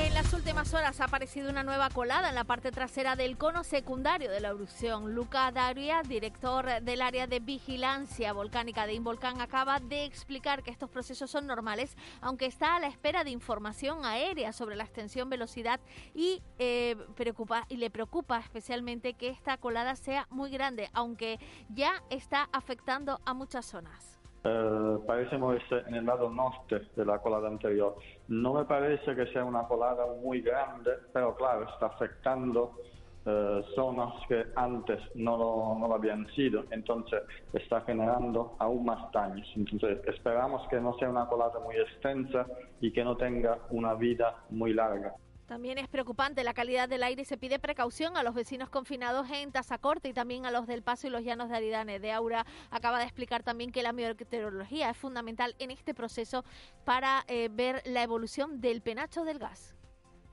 En las últimas horas ha aparecido una nueva colada en la parte trasera del cono secundario de la erupción. Luca Daria, director del área de vigilancia volcánica de Involcán, acaba de explicar que estos procesos son normales, aunque está a la espera de información aérea sobre la extensión, velocidad y, eh, preocupa, y le preocupa especialmente que esta colada sea muy grande, aunque ya está afectando a muchas zonas. Eh, parece moverse en el lado norte de la colada anterior. No me parece que sea una colada muy grande, pero claro, está afectando eh, zonas que antes no lo, no lo habían sido, entonces está generando aún más daños. Entonces esperamos que no sea una colada muy extensa y que no tenga una vida muy larga. También es preocupante la calidad del aire y se pide precaución a los vecinos confinados en Tazacorte y también a los del Paso y los Llanos de Aridane. De Aura acaba de explicar también que la meteorología es fundamental en este proceso para eh, ver la evolución del penacho del gas.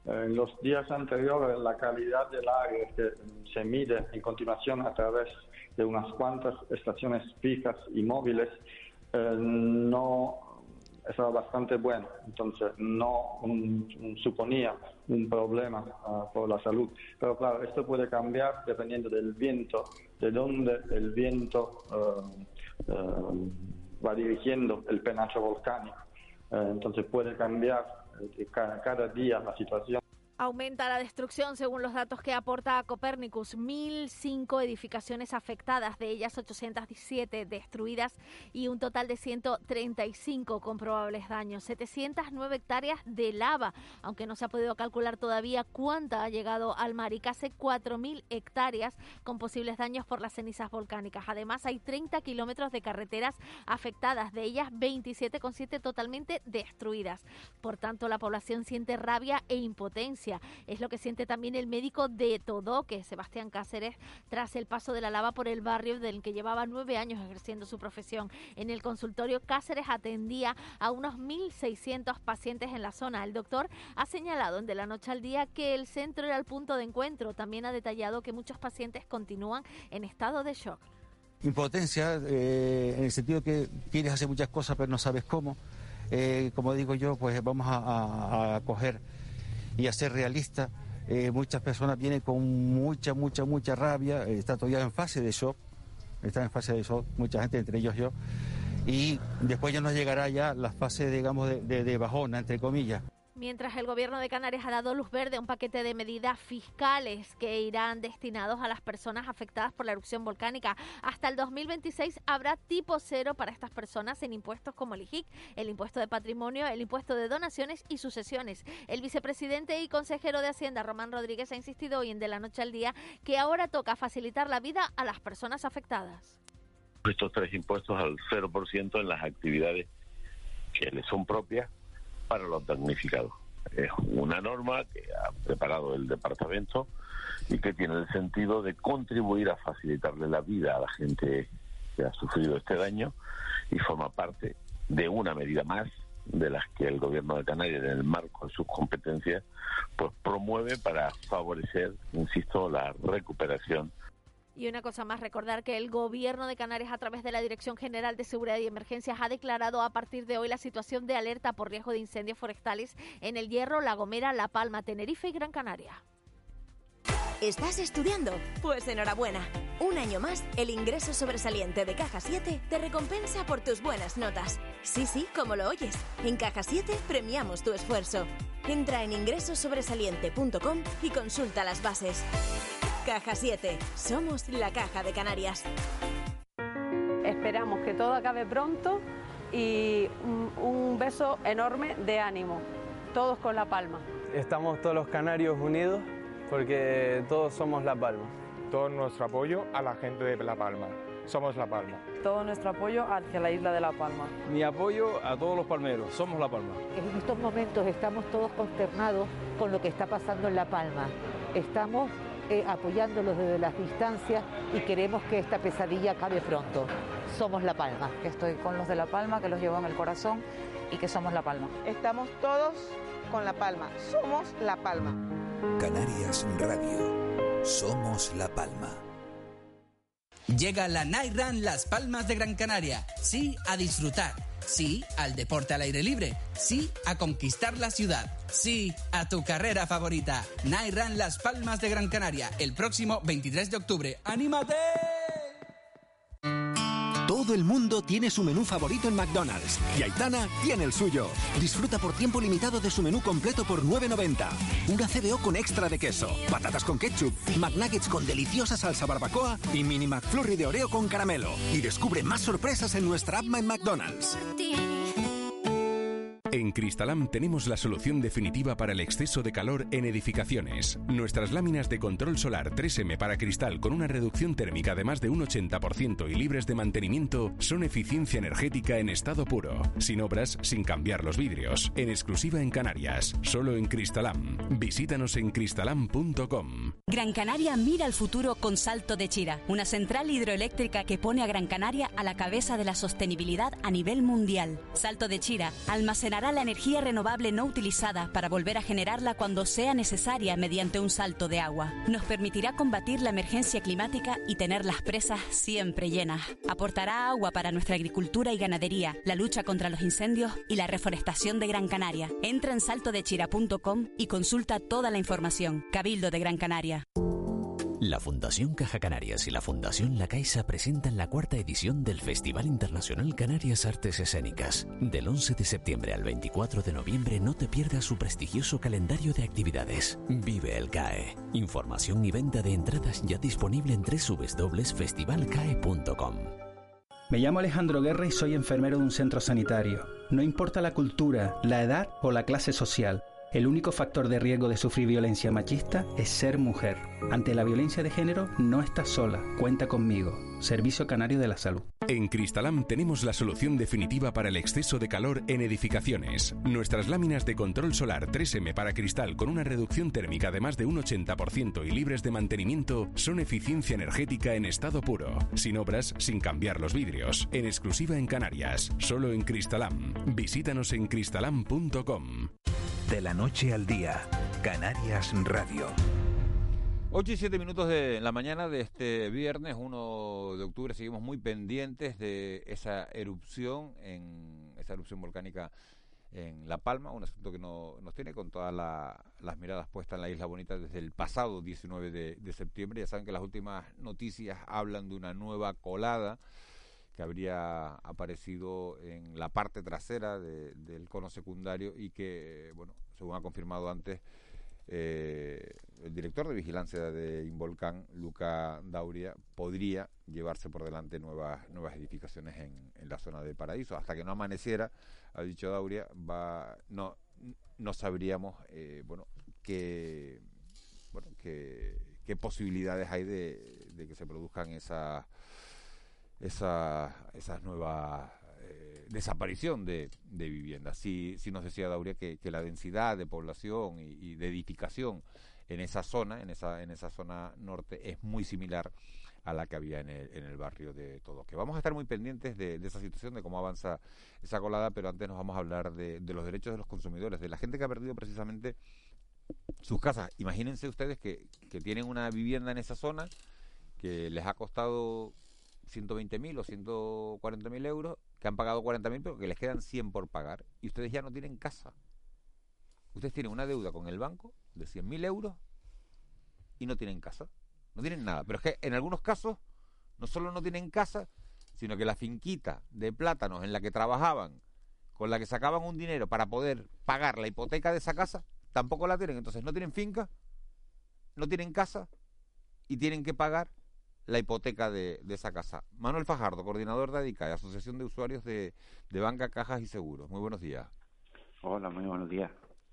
En los días anteriores, la calidad del aire que se mide en continuación a través de unas cuantas estaciones fijas y móviles eh, no estaba bastante bueno, entonces no suponía un problema ah, por la salud. Pero claro, esto puede cambiar dependiendo del viento, de dónde el viento ah, ah, va dirigiendo el penacho volcánico. Entonces puede cambiar eh, cada día la situación. Aumenta la destrucción según los datos que aporta Copernicus. 1.005 edificaciones afectadas, de ellas 817 destruidas y un total de 135 con probables daños. 709 hectáreas de lava, aunque no se ha podido calcular todavía cuánta ha llegado al mar y casi 4.000 hectáreas con posibles daños por las cenizas volcánicas. Además, hay 30 kilómetros de carreteras afectadas, de ellas 27,7 totalmente destruidas. Por tanto, la población siente rabia e impotencia es lo que siente también el médico de Todoque, Sebastián Cáceres, tras el paso de la lava por el barrio del que llevaba nueve años ejerciendo su profesión. En el consultorio, Cáceres atendía a unos 1.600 pacientes en la zona. El doctor ha señalado de la noche al día que el centro era el punto de encuentro. También ha detallado que muchos pacientes continúan en estado de shock. Impotencia, eh, en el sentido que quieres hacer muchas cosas pero no sabes cómo. Eh, como digo yo, pues vamos a, a coger y a ser realista. Eh, muchas personas vienen con mucha, mucha, mucha rabia, eh, está todavía en fase de shock, está en fase de shock, mucha gente, entre ellos yo, y después ya nos llegará ya la fase, digamos, de, de bajona, entre comillas. Mientras el gobierno de Canarias ha dado luz verde a un paquete de medidas fiscales que irán destinados a las personas afectadas por la erupción volcánica. Hasta el 2026 habrá tipo cero para estas personas en impuestos como el IGIC, el impuesto de patrimonio, el impuesto de donaciones y sucesiones. El vicepresidente y consejero de Hacienda, Román Rodríguez, ha insistido hoy en De la Noche al Día que ahora toca facilitar la vida a las personas afectadas. Estos tres impuestos al 0% en las actividades que les son propias para los damnificados. Es una norma que ha preparado el departamento y que tiene el sentido de contribuir a facilitarle la vida a la gente que ha sufrido este daño y forma parte de una medida más de las que el gobierno de Canarias en el marco de sus competencias pues promueve para favorecer, insisto, la recuperación y una cosa más, recordar que el Gobierno de Canarias, a través de la Dirección General de Seguridad y Emergencias, ha declarado a partir de hoy la situación de alerta por riesgo de incendios forestales en el Hierro, La Gomera, La Palma, Tenerife y Gran Canaria. ¿Estás estudiando? Pues enhorabuena. Un año más, el ingreso sobresaliente de Caja 7 te recompensa por tus buenas notas. Sí, sí, como lo oyes. En Caja 7 premiamos tu esfuerzo. Entra en ingresosobresaliente.com y consulta las bases. Caja 7. Somos la Caja de Canarias. Esperamos que todo acabe pronto y un, beso enorme de ánimo. Todos con La Palma. Estamos todos los canarios unidos porque todos somos La Palma. Todo nuestro apoyo a la gente de La Palma. Somos La Palma. Todo nuestro apoyo hacia la isla de La Palma. Mi apoyo a todos los palmeros. Somos La Palma. En estos momentos estamos todos consternados con lo que está pasando en La Palma. Estamos eh, apoyándolos desde las distancias y queremos que esta pesadilla acabe pronto. Somos La Palma. Estoy con los de La Palma, que los llevo en el corazón y que somos La Palma. Estamos todos con La Palma. Somos La Palma. Canarias Radio. Somos La Palma. Llega la Night Run Las Palmas de Gran Canaria. Sí a disfrutar. Sí al deporte al aire libre. Sí a conquistar la ciudad. Sí a tu carrera favorita. Night Run Las Palmas de Gran Canaria. El próximo 23 de octubre. ¡Anímate! Todo el mundo tiene su menú favorito en McDonald's y Aitana tiene el suyo. Disfruta por tiempo limitado de su menú completo por 9.90. Una CBO con extra de queso, patatas con ketchup, McNuggets con deliciosa salsa barbacoa y mini McFlurry de Oreo con caramelo. Y descubre más sorpresas en nuestra app en McDonald's. En Cristalam tenemos la solución definitiva para el exceso de calor en edificaciones. Nuestras láminas de control solar 3M para cristal con una reducción térmica de más de un 80% y libres de mantenimiento son eficiencia energética en estado puro, sin obras, sin cambiar los vidrios, en exclusiva en Canarias, solo en Cristalam. Visítanos en cristalam.com. Gran Canaria mira al futuro con Salto de Chira, una central hidroeléctrica que pone a Gran Canaria a la cabeza de la sostenibilidad a nivel mundial. Salto de Chira almacenará la energía renovable no utilizada para volver a generarla cuando sea necesaria mediante un salto de agua. Nos permitirá combatir la emergencia climática y tener las presas siempre llenas. Aportará agua para nuestra agricultura y ganadería, la lucha contra los incendios y la reforestación de Gran Canaria. Entra en saltodechira.com y consulta toda la información. Cabildo de Gran Canaria. La Fundación Caja Canarias y la Fundación La Caixa presentan la cuarta edición del Festival Internacional Canarias Artes Escénicas. Del 11 de septiembre al 24 de noviembre no te pierdas su prestigioso calendario de actividades. Vive el CAE. Información y venta de entradas ya disponible en www.festivalcae.com. Me llamo Alejandro Guerra y soy enfermero de un centro sanitario. No importa la cultura, la edad o la clase social. El único factor de riesgo de sufrir violencia machista es ser mujer. Ante la violencia de género no estás sola, cuenta conmigo. Servicio Canario de la Salud. En Cristalam tenemos la solución definitiva para el exceso de calor en edificaciones. Nuestras láminas de control solar 3M para cristal con una reducción térmica de más de un 80% y libres de mantenimiento son eficiencia energética en estado puro, sin obras, sin cambiar los vidrios, en exclusiva en Canarias, solo en Cristalam. Visítanos en cristalam.com. De la noche al día, Canarias Radio. 8 y 7 minutos de la mañana de este viernes 1 de octubre. Seguimos muy pendientes de esa erupción, en esa erupción volcánica en La Palma, un asunto que no, nos tiene con todas las miradas puestas en la Isla Bonita desde el pasado 19 de, de septiembre. Ya saben que las últimas noticias hablan de una nueva colada que habría aparecido en la parte trasera de- del cono secundario y que, bueno, según ha confirmado antes eh, el director de vigilancia de Involcán, Luca Dauria, podría llevarse por delante nuevas, nuevas edificaciones en, en la zona de Paraíso. Hasta que no amaneciera, ha dicho Dauria, no, no sabríamos, eh, qué, bueno, qué, qué posibilidades hay de, de que se produzcan esas esa, esas nuevas desaparición de, de viviendas. Sí, sí nos decía Dauria que, la densidad de población y, de edificación en esa zona, en esa, en esa zona norte, es muy similar a la que había en el, en el barrio de Todos. Que vamos a estar muy pendientes de, esa situación, de cómo avanza esa colada, pero antes nos vamos a hablar de, de los derechos de los consumidores, de la gente que ha perdido precisamente sus casas. Imagínense ustedes que, que tienen una vivienda en esa zona que les ha costado 120.000 o 140.000 euros, que han pagado 40.000, pero que les quedan 100 por pagar, y ustedes ya no tienen casa. Ustedes tienen una deuda con el banco de 100.000 euros y no tienen casa. No tienen nada. Pero es que en algunos casos no solo no tienen casa, sino que la finquita de plátanos en la que trabajaban, con la que sacaban un dinero para poder pagar la hipoteca de esa casa, tampoco la tienen. Entonces no tienen finca, no tienen casa y tienen que pagar la hipoteca de, de esa casa. Manuel Fajardo, coordinador de ADICAE, Asociación de Usuarios de, de Banca, Cajas y Seguros. Muy buenos días. Hola, muy buenos días.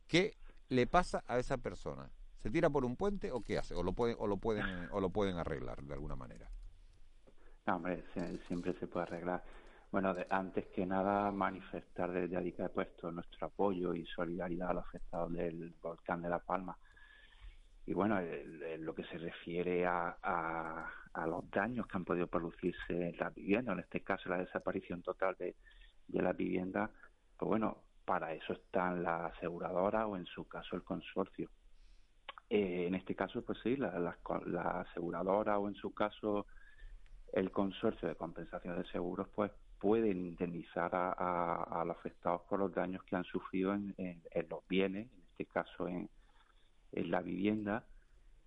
¿Qué le pasa a esa persona? ¿Se tira por un puente o qué hace? ¿O lo pueden, o lo pueden, o lo pueden arreglar de alguna manera? No, hombre, se- siempre se puede arreglar. Bueno, de- antes que nada, manifestar desde ADICA puesto nuestro apoyo y solidaridad a los afectados del volcán de La Palma. Y bueno, el- lo que se refiere a, a, a los daños que han podido producirse en las viviendas, en este caso la desaparición total de, de las viviendas, pues bueno, para eso están las aseguradoras o en su caso el consorcio. Eh, en este caso, pues sí, la, la, la aseguradora o en su caso el consorcio de compensación de seguros pues pueden indemnizar a, los afectados por los daños que han sufrido en, los bienes, en este caso en, la vivienda,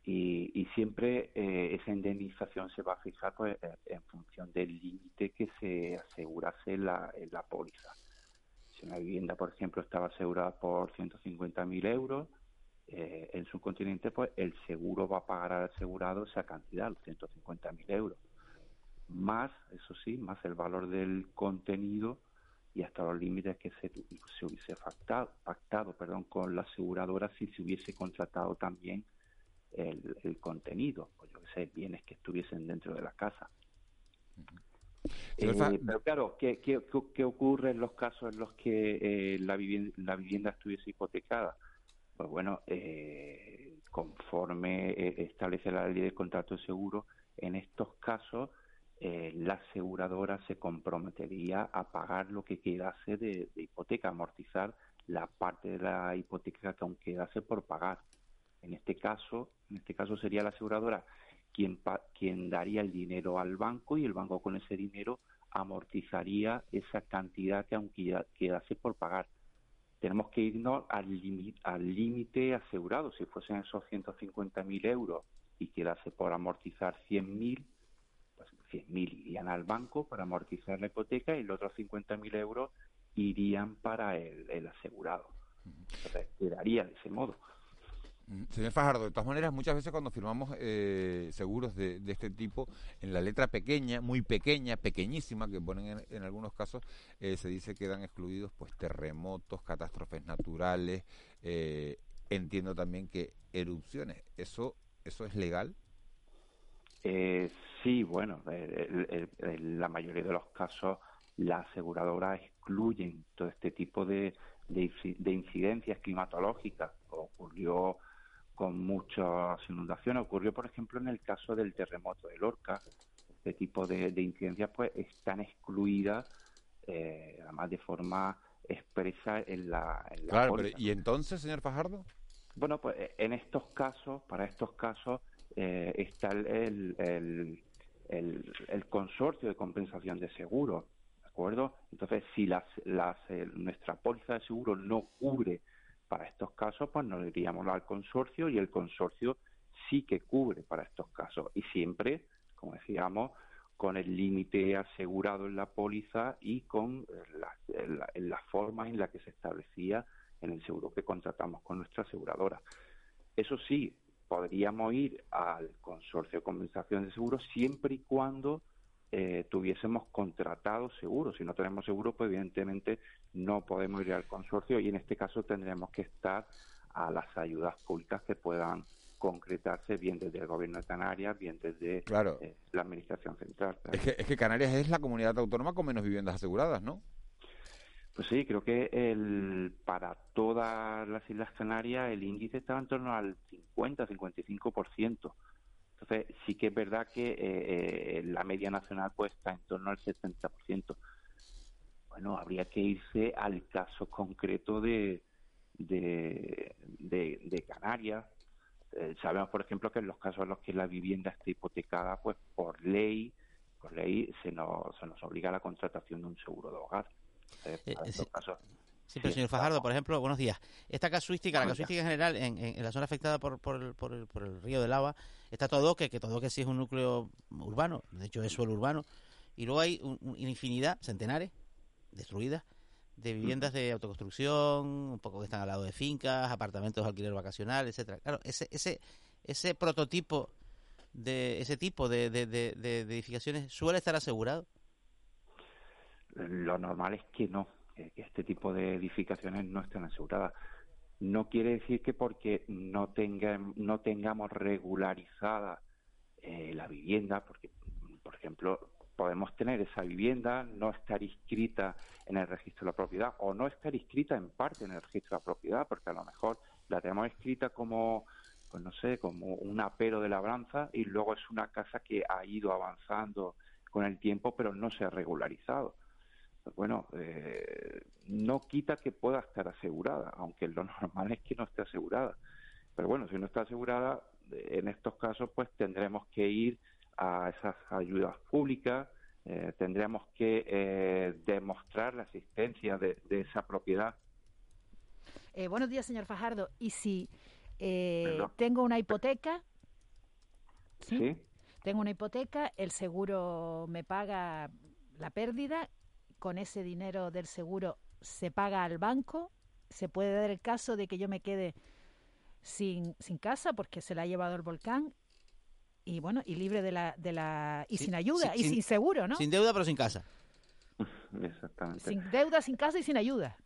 y, siempre eh, esa indemnización se va a fijar pues, en función del límite que se asegurase la, en la póliza. Si una vivienda, por ejemplo, estaba asegurada por 150.000 euros, eh, en su continente, pues el seguro va a pagar al asegurado esa cantidad, los 150.000 euros. Más, eso sí, más el valor del contenido y hasta los límites que se, se hubiese pactado, pactado perdón, con la aseguradora si se hubiese contratado también el, contenido, o yo que sé, bienes que estuviesen dentro de la casa. Eh, pero claro, ¿qué, ¿qué, qué, ocurre en los casos en los que eh, la, vivienda, la vivienda estuviese hipotecada? Pues bueno, eh, conforme establece la ley de contrato de seguro, en estos casos la aseguradora se comprometería a pagar lo que quedase de, hipoteca, amortizar la parte de la hipoteca que aún quedase por pagar. En este caso, en este caso sería la aseguradora quien, quien daría el dinero al banco y el banco con ese dinero amortizaría esa cantidad que aún quedase por pagar. Tenemos que irnos al límite asegurado. Si fuesen esos 150.000 euros y quedase por amortizar 100.000, pues 100.000 irían al banco para amortizar la hipoteca y los otros 50.000 euros irían para el, el asegurado. Entonces, quedaría de ese modo. Mm, señor Fajardo, de todas maneras, muchas veces cuando firmamos eh, seguros de, este tipo, en la letra pequeña, muy pequeña, pequeñísima, que ponen en, algunos casos, eh, se dice que quedan excluidos pues terremotos, catástrofes naturales, eh, entiendo también que erupciones. ¿Eso, eso es legal? Sí, bueno, en la mayoría de los casos la aseguradora excluyen todo este tipo de, de incidencias climatológicas. Ocurrió con muchas inundaciones. Ocurrió, por ejemplo, en el caso del terremoto de Lorca. Este tipo de, incidencias pues están excluidas, eh, además de forma expresa en la... claro, ¿y entonces, señor Fajardo? Bueno, pues en estos casos, para estos casos, eh, está el, el, el, consorcio de compensación de seguros, ¿de acuerdo? Entonces, si las, las, eh, nuestra póliza de seguro no cubre para estos casos, pues nos iríamos al consorcio y el consorcio sí que cubre para estos casos. Y siempre, como decíamos, con el límite asegurado en la póliza y con la, la, forma en la que se establecía en el seguro que contratamos con nuestra aseguradora. Eso sí, podríamos ir al consorcio de compensación de seguros siempre y cuando eh, tuviésemos contratado seguro. Si no tenemos seguro, pues evidentemente no podemos ir al consorcio y en este caso tendremos que estar a las ayudas públicas que puedan concretarse bien desde el gobierno de Canarias, bien desde eh, la administración central. Es, que, es que Canarias es la comunidad autónoma con menos viviendas aseguradas, ¿no? Pues sí, creo que el, para todas las Islas Canarias el índice estaba en torno al 50-55%. Entonces, sí que es verdad que eh, eh, la media nacional pues está en torno al 70%. Bueno, habría que irse al caso concreto de, de, Canarias. Eh, sabemos, por ejemplo, que en los casos en los que la vivienda está hipotecada, pues por ley, por ley se nos, se nos obliga a la contratación de un seguro de hogar. Casos Sí, pero señor Fajardo, por ejemplo, buenos días. Esta casuística, la casuística en general, en, la zona afectada por, por, el, por, el, río del Agua, está todo que, que todo que sí es un núcleo urbano, de hecho es suelo urbano, y luego hay una infinidad, centenares, destruidas, de viviendas de autoconstrucción, un poco que están al lado de fincas, apartamentos de alquiler vacacional, etcétera. Claro, ese, ese, ese prototipo de ese tipo de, de, de edificaciones suele estar asegurado. Lo normal es que no que este tipo de edificaciones no estén aseguradas. No quiere decir que porque no, tenga, no tengamos regularizada eh, la vivienda, porque, por ejemplo, podemos tener esa vivienda, no estar inscrita en el registro de la propiedad o no estar inscrita en parte en el registro de la propiedad, porque a lo mejor la tenemos escrita como, pues no sé, como un apero de labranza y luego es una casa que ha ido avanzando con el tiempo, pero no se ha regularizado bueno, eh, no quita que pueda estar asegurada, aunque lo normal es que no esté asegurada. Pero bueno, si no está asegurada, en estos casos pues tendremos que ir a esas ayudas públicas, eh, tendríamos que eh, demostrar la existencia de, esa propiedad. Eh, buenos días, señor Fajardo. ¿Y si tengo una hipoteca? ¿sí? Tengo una hipoteca, el seguro me paga la pérdida, con ese dinero del seguro se paga al banco, se puede dar el caso de que yo me quede sin, sin casa porque se la ha llevado el volcán y bueno, y libre de la, de la y sin ayuda y sin, seguro, ¿no? Sin deuda pero sin casa. Exactamente. Sin deuda, sin casa y sin ayuda.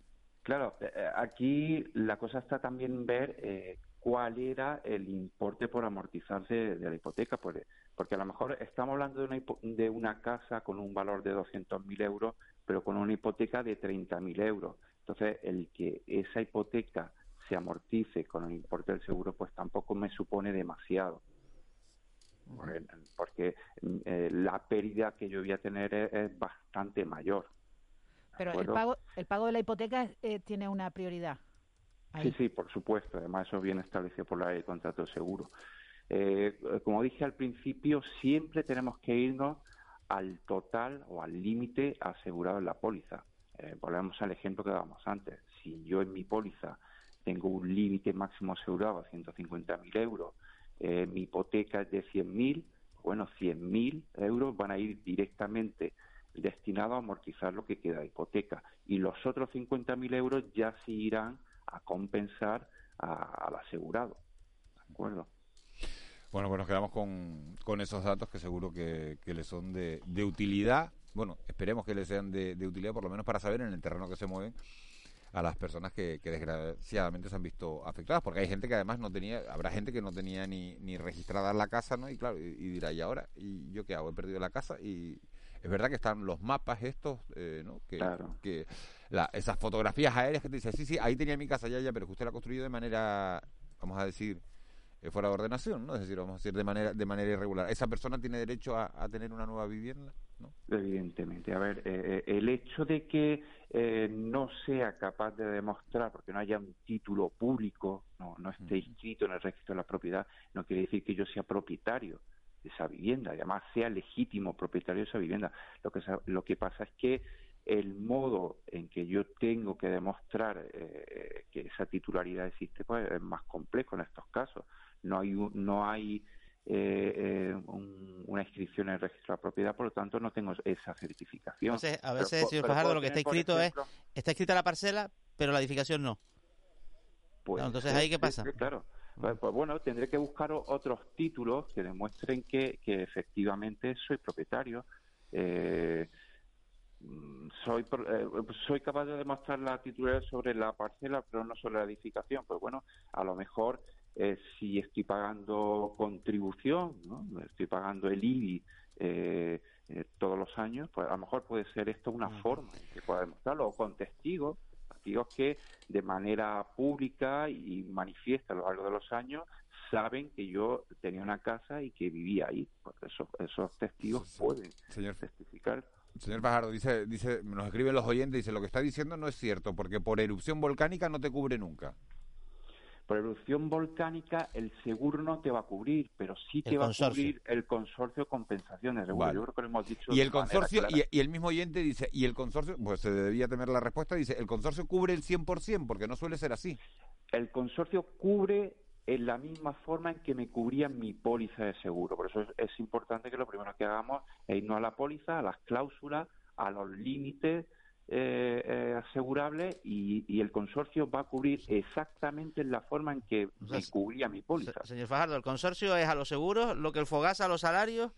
Claro, eh, eh, aquí la cosa está también ver eh, cuál era el importe por amortizarse de la hipoteca, porque, porque a lo mejor estamos hablando de una, de una casa con un valor de 200.000 euros, pero con una hipoteca de 30.000 euros. Entonces, el que esa hipoteca se amortice con el importe del seguro, pues tampoco me supone demasiado porque eh, la pérdida que yo voy a tener es, bastante mayor. Pero el pago, el pago de la hipoteca eh, tiene una prioridad. Sí, sí, por supuesto. Además, eso viene establecido por la ley de contrato de seguro. Eh, como dije al principio, siempre tenemos que irnos al total o al límite asegurado en la póliza. volvemos al ejemplo que dábamos antes. Si yo en mi póliza tengo un límite máximo asegurado a 150.000 euros eh, mi hipoteca es de 100.000, bueno, 100.000 euros van a ir directamente destinados a amortizar lo que queda de hipoteca y los otros 50.000 euros ya se irán a compensar al asegurado. ¿De acuerdo? Bueno, pues nos quedamos con, con esos datos que seguro que, que le son de, de utilidad. Bueno, esperemos que les sean de, de utilidad, por lo menos para saber en el terreno que se mueven a las personas que, desgraciadamente se han visto afectadas, porque hay gente que además no tenía, habrá gente que no tenía ni, ni registrada la casa, ¿no? Y claro, y, dirá, ¿y ahora? ¿Y yo qué hago? He perdido la casa y es verdad que están los mapas estos, eh, ¿no? Que, que la, esas fotografías aéreas que te dicen, sí, sí, ahí tenía mi casa ya, ya, pero que usted la ha construido de manera, vamos a decir, fuera de ordenación, ¿no? Es decir, vamos a decir, de manera, de manera irregular. ¿Esa persona tiene derecho a tener una nueva vivienda? Evidentemente. A ver, eh, eh, el hecho de que eh, no sea capaz de demostrar, porque no haya un título público, no, no esté inscrito en el registro de la propiedad, no quiere decir que yo sea propietario de esa vivienda, además sea legítimo propietario de esa vivienda. Lo que, lo que pasa es que el modo en que yo tengo que demostrar que esa titularidad existe pues es más complejo en estos casos. No hay, no hay eh, eh una inscripción en el registro de la propiedad, por lo tanto no tengo esa certificación. a veces, señor Fajardo, lo que está escrito es, está escrita la parcela, pero la edificación no. Pues, entonces, ¿ahí qué pasa? claro. Pues, pues, bueno, tendré que buscar otros títulos que demuestren que, que efectivamente soy propietario. Eh, soy eh, soy capaz de demostrar la titularidad sobre la parcela, pero no sobre la edificación. Pues bueno, a lo mejor eh, si estoy pagando contribución, ¿no? estoy pagando el IBI eh, eh, todos los años, pues a lo mejor puede ser esto una forma en que pueda demostrarlo, o con testigos, testigos que de manera pública y manifiesta a lo largo de los años saben que yo tenía una casa y que vivía ahí. Esos, esos testigos pueden señor, testificar. Señor Pajardo, dice, dice, nos escriben los oyentes, dice, lo que está diciendo no es cierto, porque por erupción volcánica no te cubre nunca. Por erupción volcánica el seguro no te va a cubrir, pero sí te va a cubrir el consorcio de compensaciones. Yo creo que lo hemos dicho. Y el consorcio, y, el mismo oyente dice, y el consorcio, pues se debía tener la respuesta, dice, el consorcio cubre el 100%, porque no suele ser así. El consorcio cubre en la misma forma en que me cubría mi póliza de seguro. Por eso es importante que lo primero que hagamos es irnos a la póliza, a las cláusulas, a los límites eh, eh, asegurable y, el consorcio va a cubrir exactamente la forma en que me cubría mi póliza. Señor Fajardo, el consorcio es a los seguros, lo que el Fogasa a los salarios,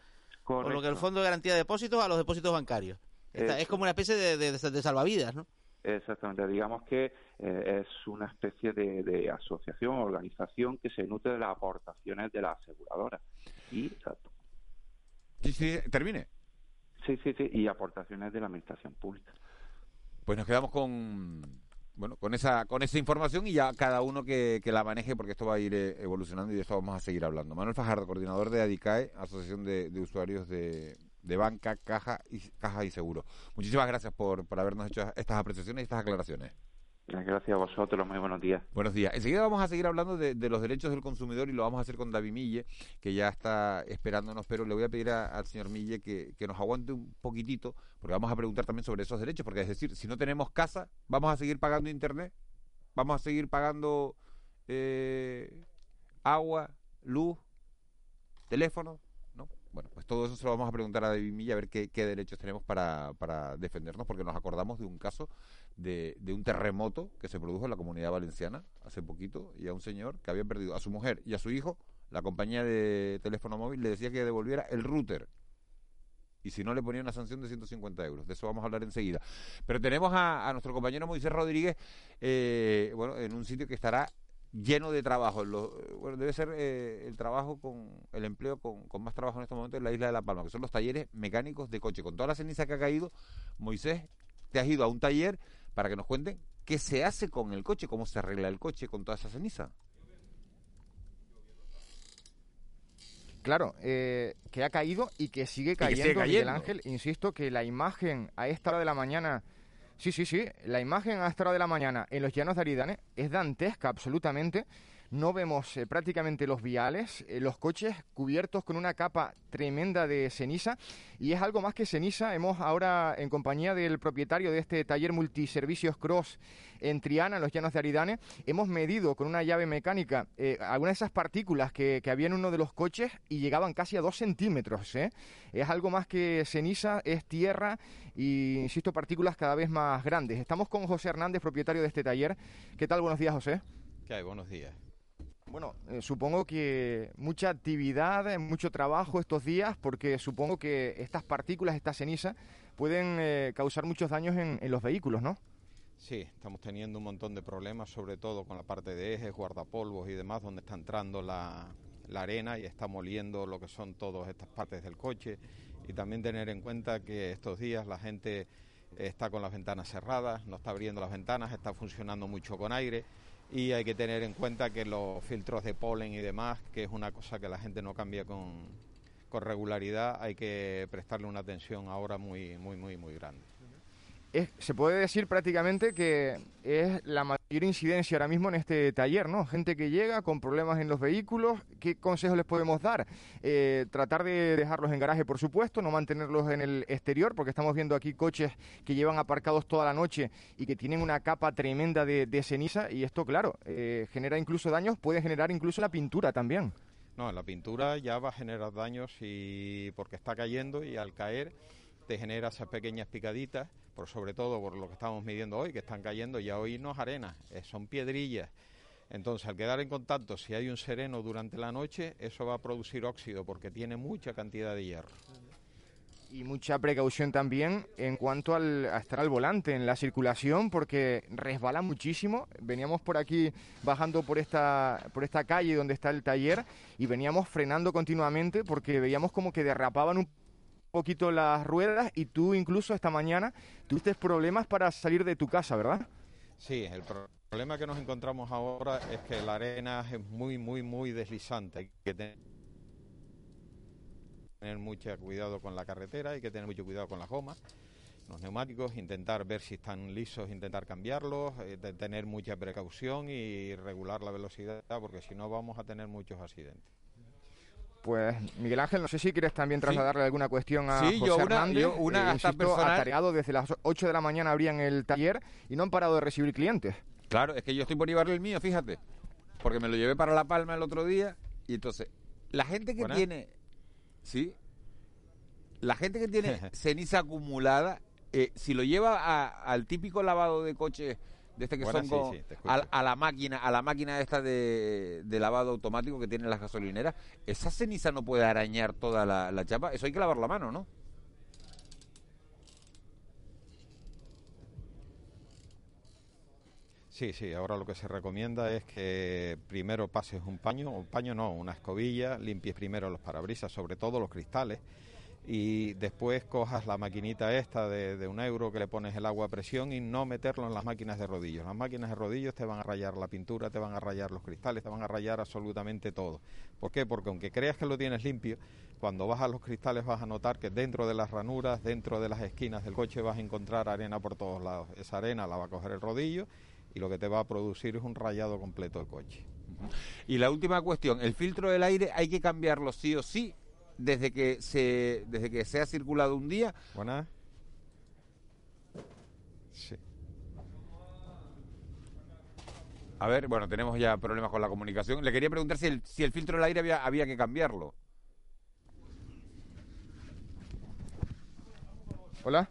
o lo que el Fondo de Garantía de Depósitos a los depósitos bancarios. es como una especie de, salvavidas, ¿no? Exactamente, digamos que eh, es una especie de, de asociación, organización que se nutre de las aportaciones de la aseguradora. Y, exacto. Sí, sí, termine. Sí, sí, sí, y aportaciones de la administración pública. Pues nos quedamos con bueno, con esa, con esa información y ya cada uno que, la maneje porque esto va a ir eh, evolucionando y de esto vamos a seguir hablando. Manuel Fajardo, coordinador de ADICAE, Asociación de, Usuarios de, Banca, Caja y, Caja y Seguro. Muchísimas gracias por, por habernos hecho estas apreciaciones y estas aclaraciones. Gracias a vosotros, muy buenos días. Buenos días. Enseguida vamos a seguir hablando de, los derechos del consumidor y lo vamos a hacer con David Mille, que ya está esperándonos, pero le voy a pedir al señor Mille que, nos aguante un poquitito, porque vamos a preguntar también sobre esos derechos, porque es decir, si no tenemos casa, ¿vamos a seguir pagando internet? ¿Vamos a seguir pagando eh, agua, luz, teléfono? Pues todo eso se lo vamos a preguntar a David Mille a ver qué, derechos tenemos para, para defendernos, porque nos acordamos de un caso de, un terremoto que se produjo en la comunidad valenciana hace poquito y a un señor que había perdido a su mujer y a su hijo, la compañía de teléfono móvil le decía que devolviera el router y si no le ponía una sanción de 150 euros. De eso vamos a hablar enseguida. Pero tenemos a, nuestro compañero Moisés Rodríguez, eh, bueno, en un sitio que estará lleno de trabajo. bueno, debe ser eh, el trabajo con el empleo con, con, más trabajo en este momento en la isla de La Palma, que son los talleres mecánicos de coche. Con toda la ceniza que ha caído, Moisés, te has ido a un taller para que nos cuenten qué se hace con el coche, cómo se arregla el coche con toda esa ceniza. Claro, eh, que ha caído y que sigue cayendo, Miguel Ángel. Insisto que la imagen a esta hora de la mañana, sí, sí, sí, la imagen a esta hora de la mañana en los llanos de Aridane es dantesca absolutamente no vemos eh, prácticamente los viales, eh, los coches cubiertos con una capa tremenda de ceniza y es algo más que ceniza. Hemos ahora, en compañía del propietario de este taller multiservicios Cross en Triana, en los llanos de Aridane, hemos medido con una llave mecánica eh, algunas de esas partículas que, que, había en uno de los coches y llegaban casi a dos centímetros. Es algo más que ceniza, es tierra y, insisto, partículas cada vez más grandes. Estamos con José Hernández, propietario de este taller. ¿Qué tal? Buenos días, José. ¿Qué hay? Buenos días. Bueno, eh, supongo que mucha actividad, mucho trabajo estos días, porque supongo que estas partículas, esta ceniza, pueden eh, causar muchos daños en, los vehículos, ¿no? Sí, estamos teniendo un montón de problemas, sobre todo con la parte de ejes, guardapolvos y demás, donde está entrando la, la arena y está moliendo lo que son todas estas partes del coche. Y también tener en cuenta que estos días la gente está con las ventanas cerradas, no está abriendo las ventanas, está funcionando mucho con aire y hay que tener en cuenta que los filtros de polen y demás, que es una cosa que la gente no cambia con, con regularidad, hay que prestarle una atención ahora muy, muy, muy, muy grande se puede decir prácticamente que es la mayor incidencia ahora mismo en este taller, ¿no? Gente que llega con problemas en los vehículos, ¿qué consejos les podemos dar? Eh, tratar de dejarlos en garaje, por supuesto, no mantenerlos en el exterior, porque estamos viendo aquí coches que llevan aparcados toda la noche y que tienen una capa tremenda de, ceniza y esto, claro, eh, genera incluso daños, puede generar incluso la pintura también. No, la pintura ya va a generar daños y porque está cayendo y al caer te genera esas pequeñas picaditas, por sobre todo por lo que estamos midiendo hoy, que están cayendo ya hoy no es arena, eh, son piedrillas. Entonces, al quedar en contacto, si hay un sereno durante la noche, eso va a producir óxido porque tiene mucha cantidad de hierro. Y mucha precaución también en cuanto al, a estar al volante, en la circulación, porque resbala muchísimo. Veníamos por aquí bajando por esta, por esta calle donde está el taller y veníamos frenando continuamente porque veíamos como que derrapaban un poquito las ruedas y tú incluso esta mañana tuviste problemas para salir de tu casa, ¿verdad? Sí, el problema que nos encontramos ahora es que la arena es muy, muy, muy deslizante. Hay que tener mucho cuidado con la carretera, hay que tener mucho cuidado con las gomas, los neumáticos, intentar ver si están lisos, intentar cambiarlos, eh, tener mucha precaución y regular la velocidad, porque si no vamos a tener muchos accidentes. Pues Miguel Ángel, no sé si quieres también trasladarle alguna cuestión a sí, José yo una, Hernández. Yo una eh, desde las 8 de la mañana abrían el taller y no han parado de recibir clientes. Claro, es que yo estoy por llevarle el mío, fíjate. Porque me lo llevé para La Palma el otro día y entonces la gente que tiene sí, la gente que tiene ceniza acumulada, eh, si lo lleva al típico lavado de coche de este que son a, la máquina, a la máquina esta de, lavado automático que tienen las gasolineras, esa ceniza no puede arañar toda la, chapa, eso hay que lavar la mano, ¿no? Sí, sí, ahora lo que se recomienda es que primero pases un paño, un paño no, una escobilla, limpies primero los parabrisas, sobre todo los cristales, y después cojas la maquinita esta de, un euro que le pones el agua a presión y no meterlo en las máquinas de rodillos. Las máquinas de rodillos te van a rayar la pintura, te van a rayar los cristales, te van a rayar absolutamente todo. ¿Por qué? Porque aunque creas que lo tienes limpio, cuando vas a los cristales vas a notar que dentro de las ranuras, dentro de las esquinas del coche vas a encontrar arena por todos lados. Esa arena la va a coger el rodillo y lo que te va a producir es un rayado completo de coche. Y la última cuestión, el filtro del aire hay que cambiarlo sí o sí desde que se desde que se ha circulado un día. Buenas. Sí. A ver, bueno, tenemos ya problemas con la comunicación. Le quería preguntar si el, si el filtro del aire había, había que cambiarlo. Hola.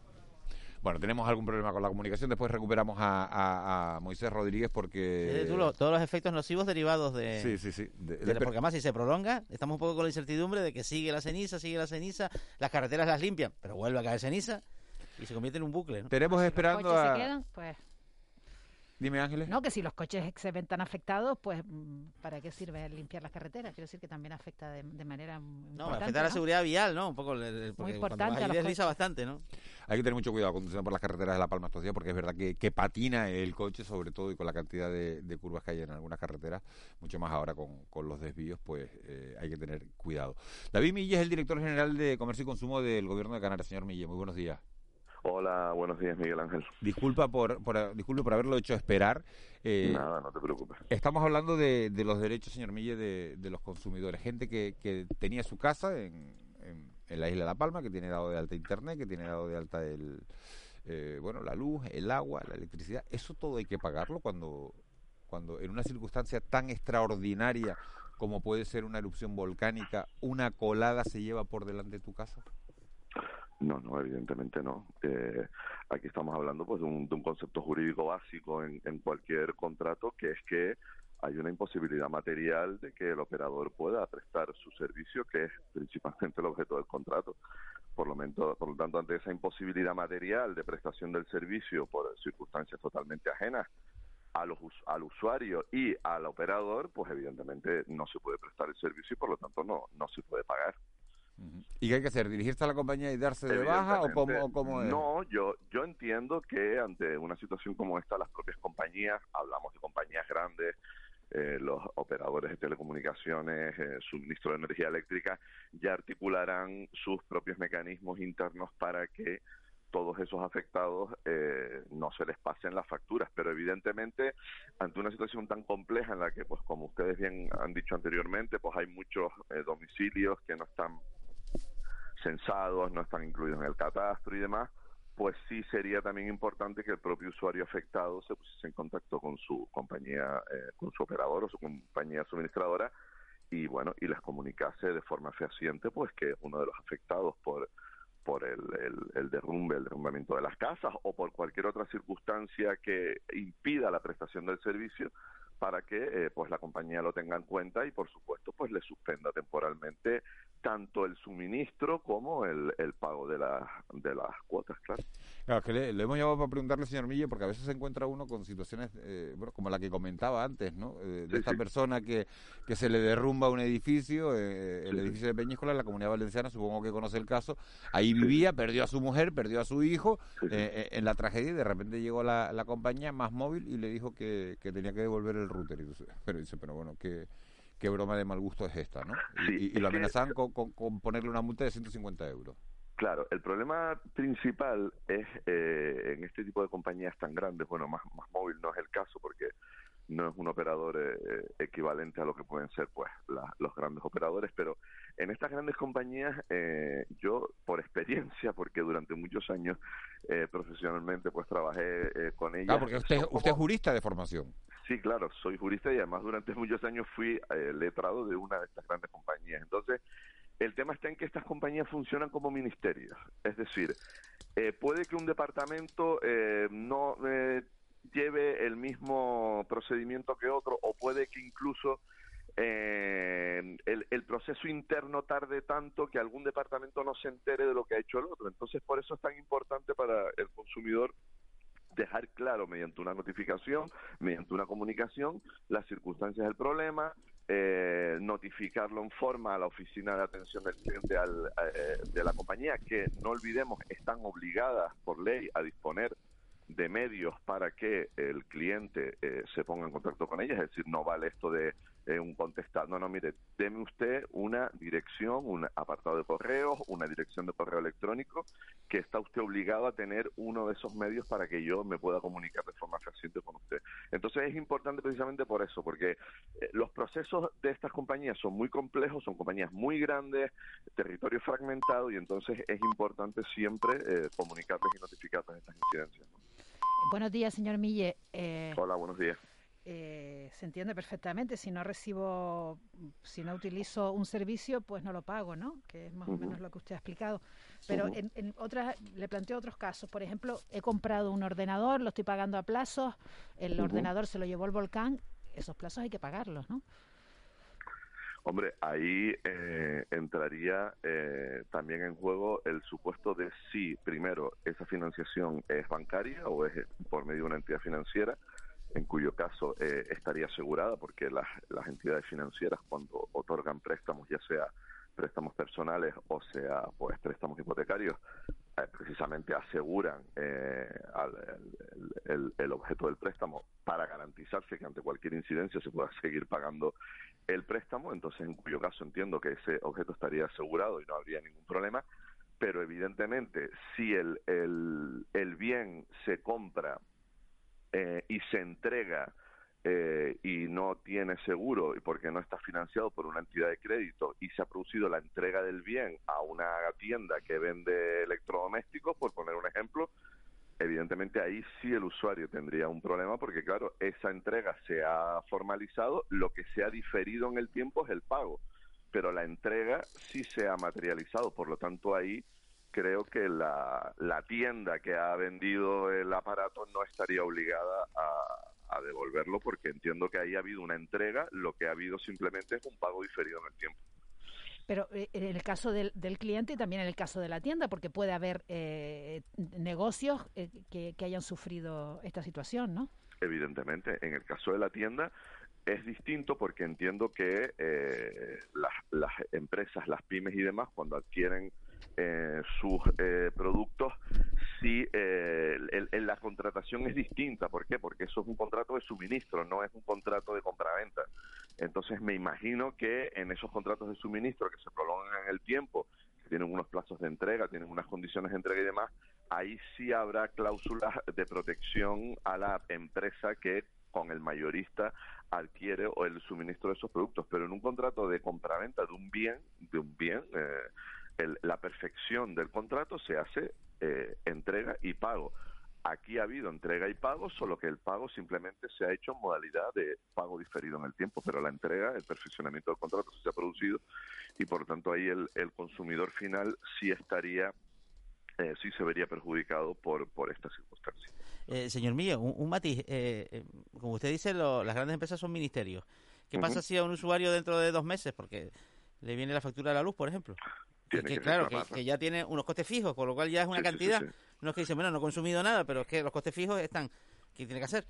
Bueno, tenemos algún problema con la comunicación. Después recuperamos a, Moisés Rodríguez porque... todos los efectos nocivos derivados de... Sí, sí, sí. porque además si se prolonga, estamos un poco con la incertidumbre de que sigue la ceniza, sigue la ceniza, las carreteras las limpian, pero vuelve a caer ceniza y se convierte en un bucle. ¿no? Tenemos esperando a... Se quedan, pues Dime, Ángeles. No, que si los coches se ven tan afectados, pues mm, ¿para qué sirve limpiar las carreteras? Quiero decir que también afecta de, manera No, afecta a la seguridad vial, ¿no? Un poco, Muy importante. desliza bastante, ¿no? Hay que tener mucho cuidado conduciendo por las carreteras de La Palma estos días porque es verdad que, patina el coche, sobre todo, y con la cantidad de, curvas que hay en algunas carreteras, mucho más ahora con, los desvíos, pues eh, hay que tener cuidado. David Mille es el director general de Comercio y Consumo del Gobierno de Canarias. Señor Mille, muy buenos días. Hola, buenos días, Miguel Ángel. Disculpa por, por, disculpe por haberlo hecho esperar. Eh, Nada, no te preocupes. Estamos hablando de, de los derechos, señor Mille, de, de los consumidores. Gente que, que tenía su casa en, en, la isla de La Palma, que tiene dado de alta internet, que tiene dado de alta el, eh, bueno, la luz, el agua, la electricidad. ¿Eso todo hay que pagarlo cuando, cuando en una circunstancia tan extraordinaria como puede ser una erupción volcánica, una colada se lleva por delante de tu casa? No, no, evidentemente no. Eh, aquí estamos hablando pues de un, de un concepto jurídico básico en, cualquier contrato, que es que hay una imposibilidad material de que el operador pueda prestar su servicio, que es principalmente el objeto del contrato. Por lo, menos, por lo tanto, ante esa imposibilidad material de prestación del servicio por circunstancias totalmente ajenas a los, al usuario y al operador, pues evidentemente no se puede prestar el servicio y por lo tanto no, no se puede pagar. ¿Y qué hay que hacer? ¿Dirigirse a la compañía y darse de baja o cómo, es? No, yo, yo entiendo que ante una situación como esta, las propias compañías, hablamos de compañías grandes, eh, los operadores de telecomunicaciones, eh, suministro de energía eléctrica, ya articularán sus propios mecanismos internos para que todos esos afectados eh, no se les pasen las facturas. Pero evidentemente, ante una situación tan compleja en la que, pues como ustedes bien han dicho anteriormente, pues hay muchos eh, domicilios que no están censados, no están incluidos en el catastro y demás, pues sí sería también importante que el propio usuario afectado se pusiese en contacto con su compañía, eh, con su operador o su compañía suministradora y bueno, y les comunicase de forma fehaciente pues que uno de los afectados por por el, el, derrumbe, el derrumbamiento de las casas o por cualquier otra circunstancia que impida la prestación del servicio, para que eh, pues la compañía lo tenga en cuenta y por supuesto pues le suspenda temporalmente tanto el suministro como el, el pago de, la, de las cuotas, claro. Claro, que le, hemos llamado para preguntarle, señor Mille, porque a veces se encuentra uno con situaciones eh, bueno, como la que comentaba antes, ¿no? Eh, de esta persona que, que se le derrumba un edificio, el edificio de Peñíscola, la comunidad valenciana, supongo que conoce el caso, ahí vivía, perdió a su mujer, perdió a su hijo en la tragedia y de repente llegó la, la compañía más móvil y le dijo que, que tenía que devolver el router. pero dice, pero bueno, qué, qué broma de mal gusto es esta, ¿no? y, lo amenazaban con, con, ponerle una multa de 150 euros. Claro, el problema principal es eh, en este tipo de compañías tan grandes, bueno, más, más móvil no es el caso porque no es un operador eh, equivalente a lo que pueden ser pues los grandes operadores, pero en estas grandes compañías eh, yo por experiencia, porque durante muchos años eh, profesionalmente pues trabajé con ellas. Ah, porque usted, usted es jurista de formación. Sí, claro, soy jurista y además durante muchos años fui letrado de una de estas grandes compañías. Entonces, el tema está en que estas compañías funcionan como ministerios, es decir, puede que un departamento no lleve el mismo procedimiento que otro o puede que incluso eh, el, el, proceso interno tarde tanto que algún departamento no se entere de lo que ha hecho el otro. Entonces, por eso es tan importante para el consumidor dejar claro mediante una notificación, mediante una comunicación, las circunstancias del problema, eh, notificarlo en forma a la oficina de atención del cliente eh, de la compañía, que no olvidemos están obligadas por ley a disponer de medios para que el cliente eh, se ponga en contacto con ella, es decir, no vale esto de eh, un contestado. No, no, mire, deme usted una dirección, un apartado de correos, una dirección de correo electrónico, que está usted obligado a tener uno de esos medios para que yo me pueda comunicar de forma fehaciente con usted. Entonces es importante precisamente por eso, porque eh, los procesos de estas compañías son muy complejos, son compañías muy grandes, territorio fragmentado, y entonces es importante siempre eh, comunicarles y notificarles estas incidencias. Buenos días, señor Mille. Hola, buenos días. Eh, se entiende perfectamente. Si no recibo, si no utilizo un servicio, pues no lo pago, ¿no? Que es más o menos lo que usted ha explicado. Pero en, en, otras, le planteo otros casos. Por ejemplo, he comprado un ordenador, lo estoy pagando a plazos, el ordenador se lo llevó el volcán, esos plazos hay que pagarlos, ¿no? Hombre, ahí eh, entraría eh, también en juego el supuesto de si, primero, esa financiación es bancaria o es por medio de una entidad financiera, en cuyo caso eh, estaría asegurada porque las, las entidades financieras cuando otorgan préstamos, ya sea préstamos personales o sea pues préstamos hipotecarios, eh, precisamente aseguran eh, el, el, objeto del préstamo para garantizarse que ante cualquier incidencia se pueda seguir pagando el préstamo, entonces en cuyo caso entiendo que ese objeto estaría asegurado y no habría ningún problema, pero evidentemente si el, el, bien se compra eh, y se entrega eh, y no tiene seguro y porque no está financiado por una entidad de crédito y se ha producido la entrega del bien a una tienda que vende electrodomésticos, por poner un ejemplo, evidentemente ahí sí el usuario tendría un problema porque claro, esa entrega se ha formalizado, lo que se ha diferido en el tiempo es el pago, pero la entrega sí se ha materializado, por lo tanto ahí creo que la, la tienda que ha vendido el aparato no estaría obligada a, a devolverlo porque entiendo que ahí ha habido una entrega, lo que ha habido simplemente es un pago diferido en el tiempo. Pero eh, en el caso del, del, cliente y también en el caso de la tienda, porque puede haber eh, negocios eh, que, hayan sufrido esta situación, ¿no? Evidentemente, en el caso de la tienda es distinto porque entiendo que eh, las, empresas, las pymes y demás, cuando adquieren eh, sus eh, productos, sí, eh, el, la contratación es distinta. ¿Por qué? Porque eso es un contrato de suministro, no es un contrato de compraventa. Entonces me imagino que en esos contratos de suministro que se prolongan en el tiempo, que tienen unos plazos de entrega, tienen unas condiciones de entrega y demás, ahí sí habrá cláusulas de protección a la empresa que con el mayorista adquiere o el suministro de esos productos, pero en un contrato de compraventa de un bien, de un bien, eh, la perfección del contrato se hace eh, entrega y pago. Aquí ha habido entrega y pago, solo que el pago simplemente se ha hecho en modalidad de pago diferido en el tiempo, pero la entrega, el perfeccionamiento del contrato se ha producido y por lo tanto ahí el, el consumidor final sí estaría, eh, sí se vería perjudicado por, por esta circunstancia. Eh, señor Millo, un, matiz, eh, eh, como usted dice, lo, las grandes empresas son ministerios. ¿Qué pasa si a un usuario dentro de dos meses, porque le viene la factura de la luz, por ejemplo? Que, claro, que, ya tiene unos costes fijos, con lo cual ya es una cantidad. no es que dice, bueno, no he consumido nada, pero es que los costes fijos están. ¿Qué tiene que hacer?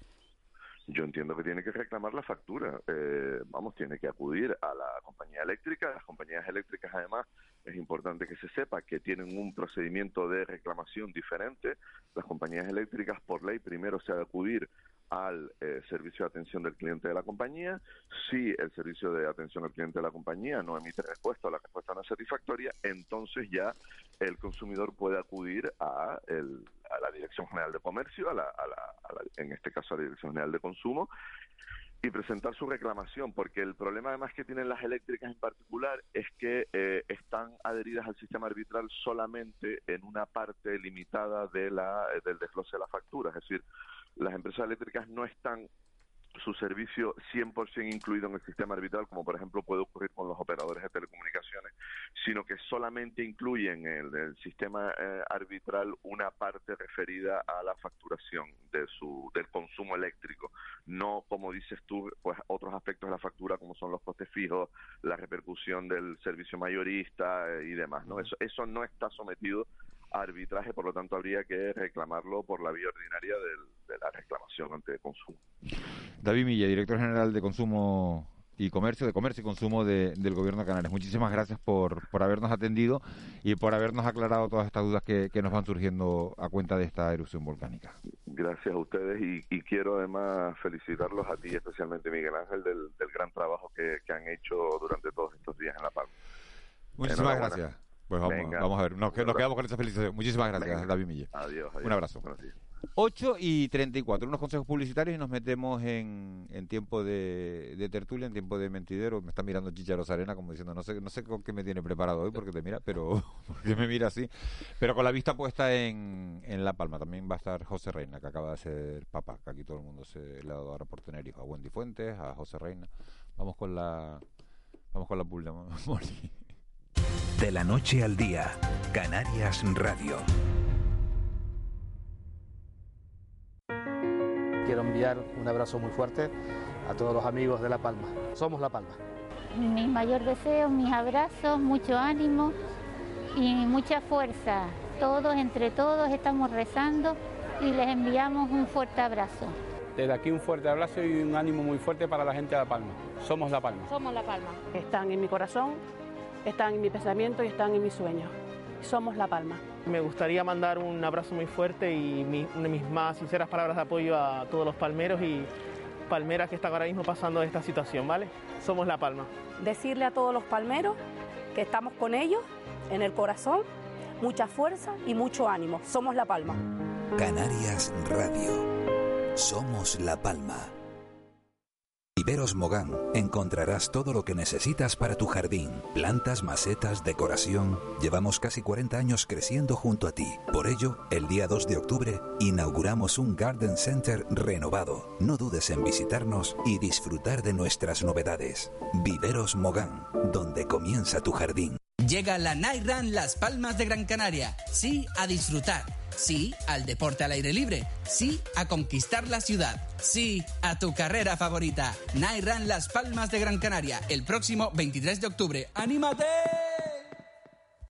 Yo entiendo que tiene que reclamar la factura. Eh, vamos, tiene que acudir a la compañía eléctrica. Las compañías eléctricas, además, es importante que se sepa que tienen un procedimiento de reclamación diferente. Las compañías eléctricas, por ley, primero se ha de acudir al eh, servicio de atención del cliente de la compañía. Si el servicio de atención al cliente de la compañía no emite respuesta o la respuesta no es satisfactoria, entonces ya el consumidor puede acudir a, el, a la Dirección General de Comercio, a la, a la, en este caso a la Dirección General de Consumo, y presentar su reclamación, porque el problema además que tienen las eléctricas en particular es que eh, están adheridas al sistema arbitral solamente en una parte limitada de la, del desglose de la factura, es decir, las empresas eléctricas no están su servicio 100% incluido en el sistema arbitral, como por ejemplo puede ocurrir con los operadores de telecomunicaciones, sino que solamente incluyen en el, sistema eh, arbitral una parte referida a la facturación de su del consumo eléctrico, no como dices tú, pues otros aspectos de la factura como son los costes fijos, la repercusión del servicio mayorista eh, y demás, ¿no? Eso eso no está sometido arbitraje, por lo tanto habría que reclamarlo por la vía ordinaria de la reclamación ante consumo. David Milla, director general de consumo y Comercio, de Comercio y Consumo del Gobierno de Canarias. Muchísimas gracias por, por habernos atendido y por habernos aclarado todas estas dudas que, nos van surgiendo a cuenta de esta erupción volcánica. Gracias a ustedes y, quiero además felicitarlos a ti, especialmente Miguel Ángel, del, gran trabajo que, han hecho durante todos estos días en La Palma. Muchísimas gracias. Pues vamos, a ver, nos, quedamos con esta felicitación. Muchísimas gracias, David Mille. Adiós, Un abrazo. 8 y 34, unos consejos publicitarios y nos metemos en, en tiempo de, tertulia, en tiempo de mentidero. Me está mirando Chicha Rosarena como diciendo, no sé, no sé con qué me tiene preparado hoy porque te mira, pero porque me mira así. Pero con la vista puesta en, en La Palma. También va a estar José Reina, que acaba de ser papá, que aquí todo el mundo se le ha dado ahora por tener hijos. A Wendy Fuentes, a José Reina. Vamos con la, vamos con la pulga, De la noche al día, Canarias Radio. Quiero enviar un abrazo muy fuerte a todos los amigos de La Palma. Somos La Palma. Mi mayor deseo, mis abrazos, mucho ánimo y mucha fuerza. Todos, entre todos, estamos rezando y les enviamos un fuerte abrazo. Desde aquí un fuerte abrazo y un ánimo muy fuerte para la gente de La Palma. Somos La Palma. Somos La Palma. Están en mi corazón, están en mi pensamiento y están en mis sueños. Somos La Palma. Me gustaría mandar un abrazo muy fuerte y una de mis más sinceras palabras de apoyo a todos los palmeros y palmeras que están ahora mismo pasando esta situación, ¿vale? Somos La Palma. Decirle a todos los palmeros que estamos con ellos en el corazón, mucha fuerza y mucho ánimo. Somos La Palma. Canarias Radio. Somos La Palma. Viveros Mogán encontrarás todo lo que necesitas para tu jardín. Plantas, macetas, decoración. Llevamos casi 40 años creciendo junto a ti. Por ello, el día 2 de octubre inauguramos un Garden Center renovado. No dudes en visitarnos y disfrutar de nuestras novedades. Viveros Mogán, donde comienza tu jardín. Llega la Night Run Las Palmas de Gran Canaria. Sí, a disfrutar Sí al deporte al aire libre. Sí a conquistar la ciudad. Sí a tu carrera favorita. Nairan Las Palmas de Gran Canaria. El próximo 23 de octubre. ¡Anímate!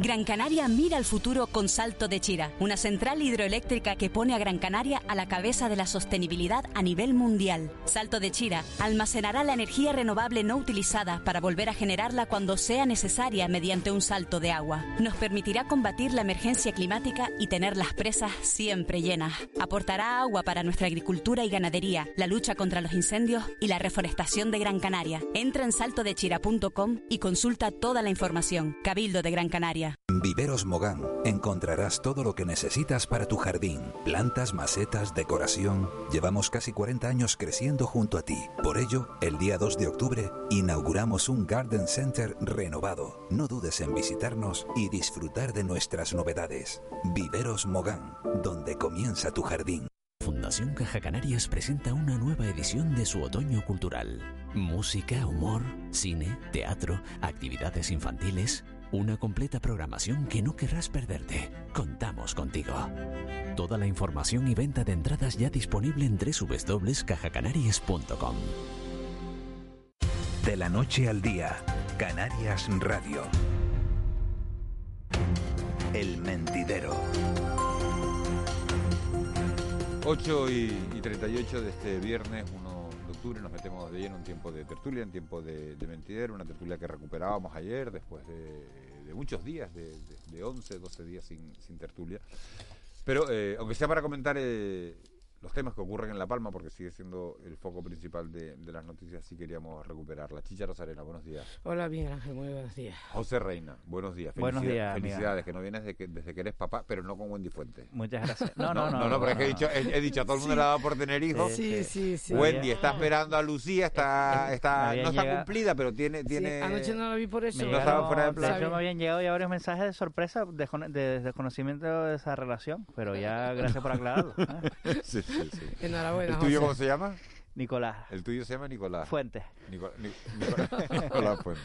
Gran Canaria mira al futuro con Salto de Chira, una central hidroeléctrica que pone a Gran Canaria a la cabeza de la sostenibilidad a nivel mundial. Salto de Chira almacenará la energía renovable no utilizada para volver a generarla cuando sea necesaria mediante un salto de agua. Nos permitirá combatir la emergencia climática y tener las presas siempre llenas. Aportará agua para nuestra agricultura y ganadería, la lucha contra los incendios y la reforestación de Gran Canaria. Entra en saltodechira.com y consulta toda la información. Cabildo de Gran Canaria. Viveros Mogán encontrarás todo lo que necesitas para tu jardín. Plantas, macetas, decoración. Llevamos casi 40 años creciendo junto a ti. Por ello, el día 2 de octubre inauguramos un Garden Center renovado. No dudes en visitarnos y disfrutar de nuestras novedades. Viveros Mogán, donde comienza tu jardín. Fundación Caja Canarias presenta una nueva edición de su otoño cultural. Música, humor, cine, teatro, actividades infantiles una completa programación que no querrás perderte. Contamos contigo. Toda la información y venta de entradas ya disponible en www.cajacanarias.com. De la noche al día, Canarias Radio. El mentidero. 8 y, 38 de este viernes 1 de octubre nos metemos de lleno en tiempo de tertulia, en tiempo de, de mentidero, una tertulia que recuperábamos ayer después de, muchos días, de, de, 11, 12 días sin, sin tertulia. Pero eh, aunque sea para comentar eh, los temas que ocurren en La Palma, porque sigue siendo el foco principal de, las noticias, sí queríamos recuperarla. Chicha Rosarena, buenos días. Hola, bien Ángel, muy buenos días. José Reina, buenos días. buenos días. Felicidades, que no vienes desde que eres papá, pero no con Wendy Fuentes. Muchas gracias. No, no, no. No, no, porque he, dicho, he, dicho a todo el mundo le ha dado por tener hijos. Sí, sí, sí. Wendy está esperando a Lucía, está, está no está cumplida, pero tiene... tiene anoche no la vi por eso. no estaba fuera de plan. me habían llegado ya varios mensajes de sorpresa, de, desconocimiento de esa relación, pero ya gracias por aclararlo. ¿eh? sí, sí, sí. ¿Y tuyo cómo se llama? Nicolás. El tuyo se llama Nicolás. Fuentes. Nicolás Fuentes.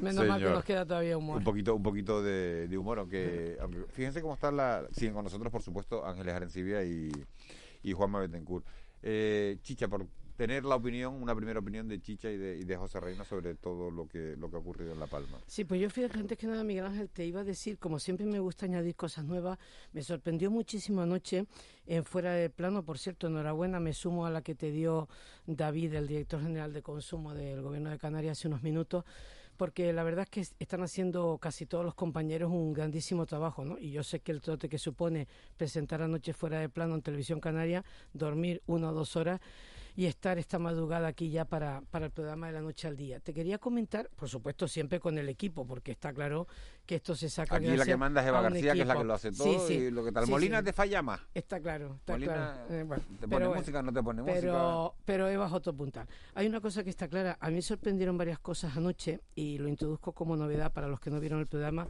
Menos mal que nos queda todavía humor. Un poquito, un poquito de, humor, aunque, fíjense cómo está la... Siguen con nosotros, por supuesto, Ángeles Arencibia y, y Juanma Betancourt. Eh, Chicha, por tener la opinión, una primera opinión de Chicha y de, y de, José Reina sobre todo lo que, lo que ha ocurrido en La Palma. Sí, pues yo fíjate, antes que nada, Miguel Ángel, te iba a decir, como siempre me gusta añadir cosas nuevas, me sorprendió muchísimo anoche en Fuera de Plano, por cierto, enhorabuena, me sumo a la que te dio David, el director general de consumo del Gobierno de Canarias, hace unos minutos, porque la verdad es que están haciendo casi todos los compañeros un grandísimo trabajo, ¿no? Y yo sé que el trote que supone presentar anoche fuera de plano en Televisión Canaria, dormir una o dos horas, y estar esta madrugada aquí ya para, para el programa de la noche al día. Te quería comentar, por supuesto, siempre con el equipo, porque está claro que esto se saca. Aquí la que manda es Eva García, que es la que lo hace todo. Y lo que tal, Molina te falla más. Está claro, está claro. Eh, te pone música, no te pone pero, música. Pero Eva es otro puntal. Hay una cosa que está clara. A mí me sorprendieron varias cosas anoche y lo introduzco como novedad para los que no vieron el programa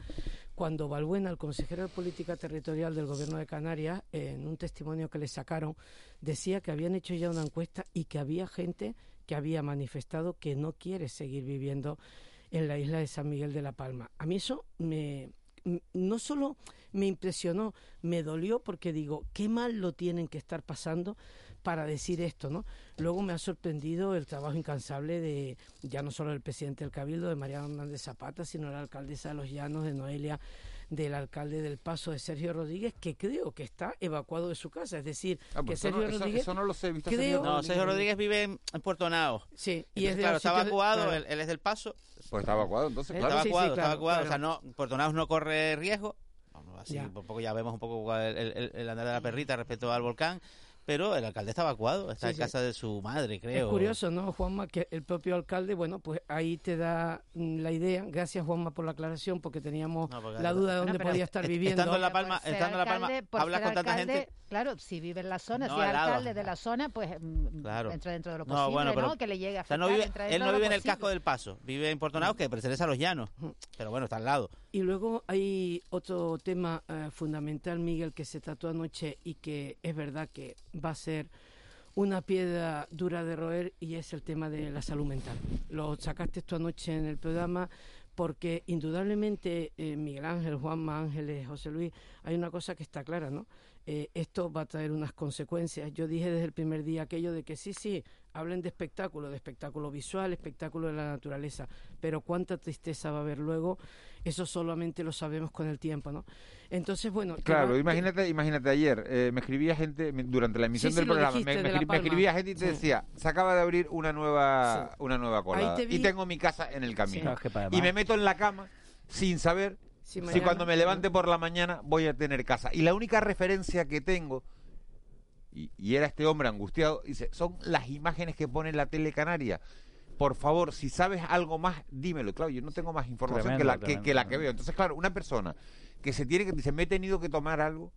cuando Balbuena, el consejero de Política Territorial del Gobierno de Canarias, en un testimonio que le sacaron, decía que habían hecho ya una encuesta y que había gente que había manifestado que no quiere seguir viviendo en la isla de San Miguel de la Palma. A mí eso me no solo me impresionó, me dolió porque digo, qué mal lo tienen que estar pasando para decir esto, ¿no? Luego me ha sorprendido el trabajo incansable de ya no solo el presidente del Cabildo, de María Hernández Zapata, sino la alcaldesa de Los Llanos, de Noelia del alcalde del Paso de Sergio Rodríguez, que creo que está evacuado de su casa. Es decir, ah, pues que Sergio Rodríguez. Eso, no lo sé, No, Sergio Rodríguez vive en, Puerto Nao. Sí, y es claro, está evacuado, él, es del Paso. Pues está evacuado, entonces, claro. Está evacuado, está evacuado. O sea, no, Puerto Nao no corre riesgo. así, un poco ya vemos un poco el, el, el andar de la perrita respecto al volcán pero el alcalde está evacuado, está en casa de su madre, creo. Es curioso, ¿no, Juanma? Que el propio alcalde, bueno, pues ahí te da mm, la idea. Gracias, Juanma, por la aclaración, porque teníamos la duda de dónde podía estar viviendo. Estando en La Palma, estando en la Palma hablas con tanta gente. Claro, si vive en la zona, si es alcalde de la zona, pues mm, entra dentro de lo posible, no, bueno, pero, Que le llegue a no vive, Él no vive en el casco del Paso, vive en Puerto que pertenece a los llanos, pero bueno, está al lado. Y luego hay otro tema eh, fundamental, Miguel, que se trató anoche y que es verdad que va a ser una piedra dura de roer y es el tema de la salud mental. Lo sacaste tú anoche en el programa porque indudablemente eh, Miguel Ángel, Juanma Ángeles, José Luis, hay una cosa que está clara, ¿no? Eh, esto va a traer unas consecuencias. Yo dije desde el primer día aquello de que sí, sí, hablen de espectáculo, de espectáculo visual, espectáculo de la naturaleza, pero cuánta tristeza va a haber luego, eso solamente lo sabemos con el tiempo, ¿no? Entonces, bueno... Claro, imagínate, imagínate ayer, eh, me escribía gente, durante la emisión del programa, me, escribía gente y te decía, se acaba de abrir una nueva, una nueva colada y tengo mi casa en el camino. Y me meto en la cama sin saber si cuando me levante por la mañana voy a tener casa. Y la única referencia que tengo y, era este hombre angustiado, dice, son las imágenes que pone la tele canaria. Por favor, si sabes algo más, dímelo. Claro, yo no tengo más información que, la, que, la que veo. Entonces, claro, una persona que se tiene que, dice, me he tenido que tomar algo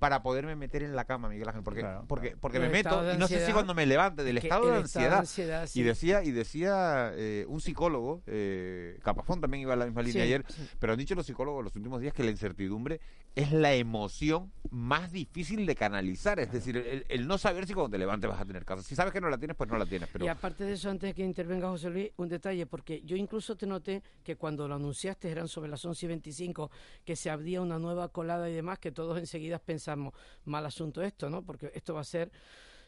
para poderme meter en la cama, Miguel Ángel, porque porque porque me meto y no sé si cuando me levante del estado de ansiedad, y decía y decía eh, un psicólogo, eh, Capafón también iba a la misma línea ayer, pero han dicho los psicólogos los últimos días que la incertidumbre es la emoción más difícil de canalizar, es decir, el, no saber si cuando te levantes vas a tener casa. Si sabes que no la tienes, pues no la tienes. Pero... Y aparte de eso, antes de que intervenga José Luis, un detalle, porque yo incluso te noté que cuando lo anunciaste eran sobre las 11 y 25, que se abría una nueva colada y demás, que todos enseguida pensamos mal asunto esto, ¿no? Porque esto va a ser,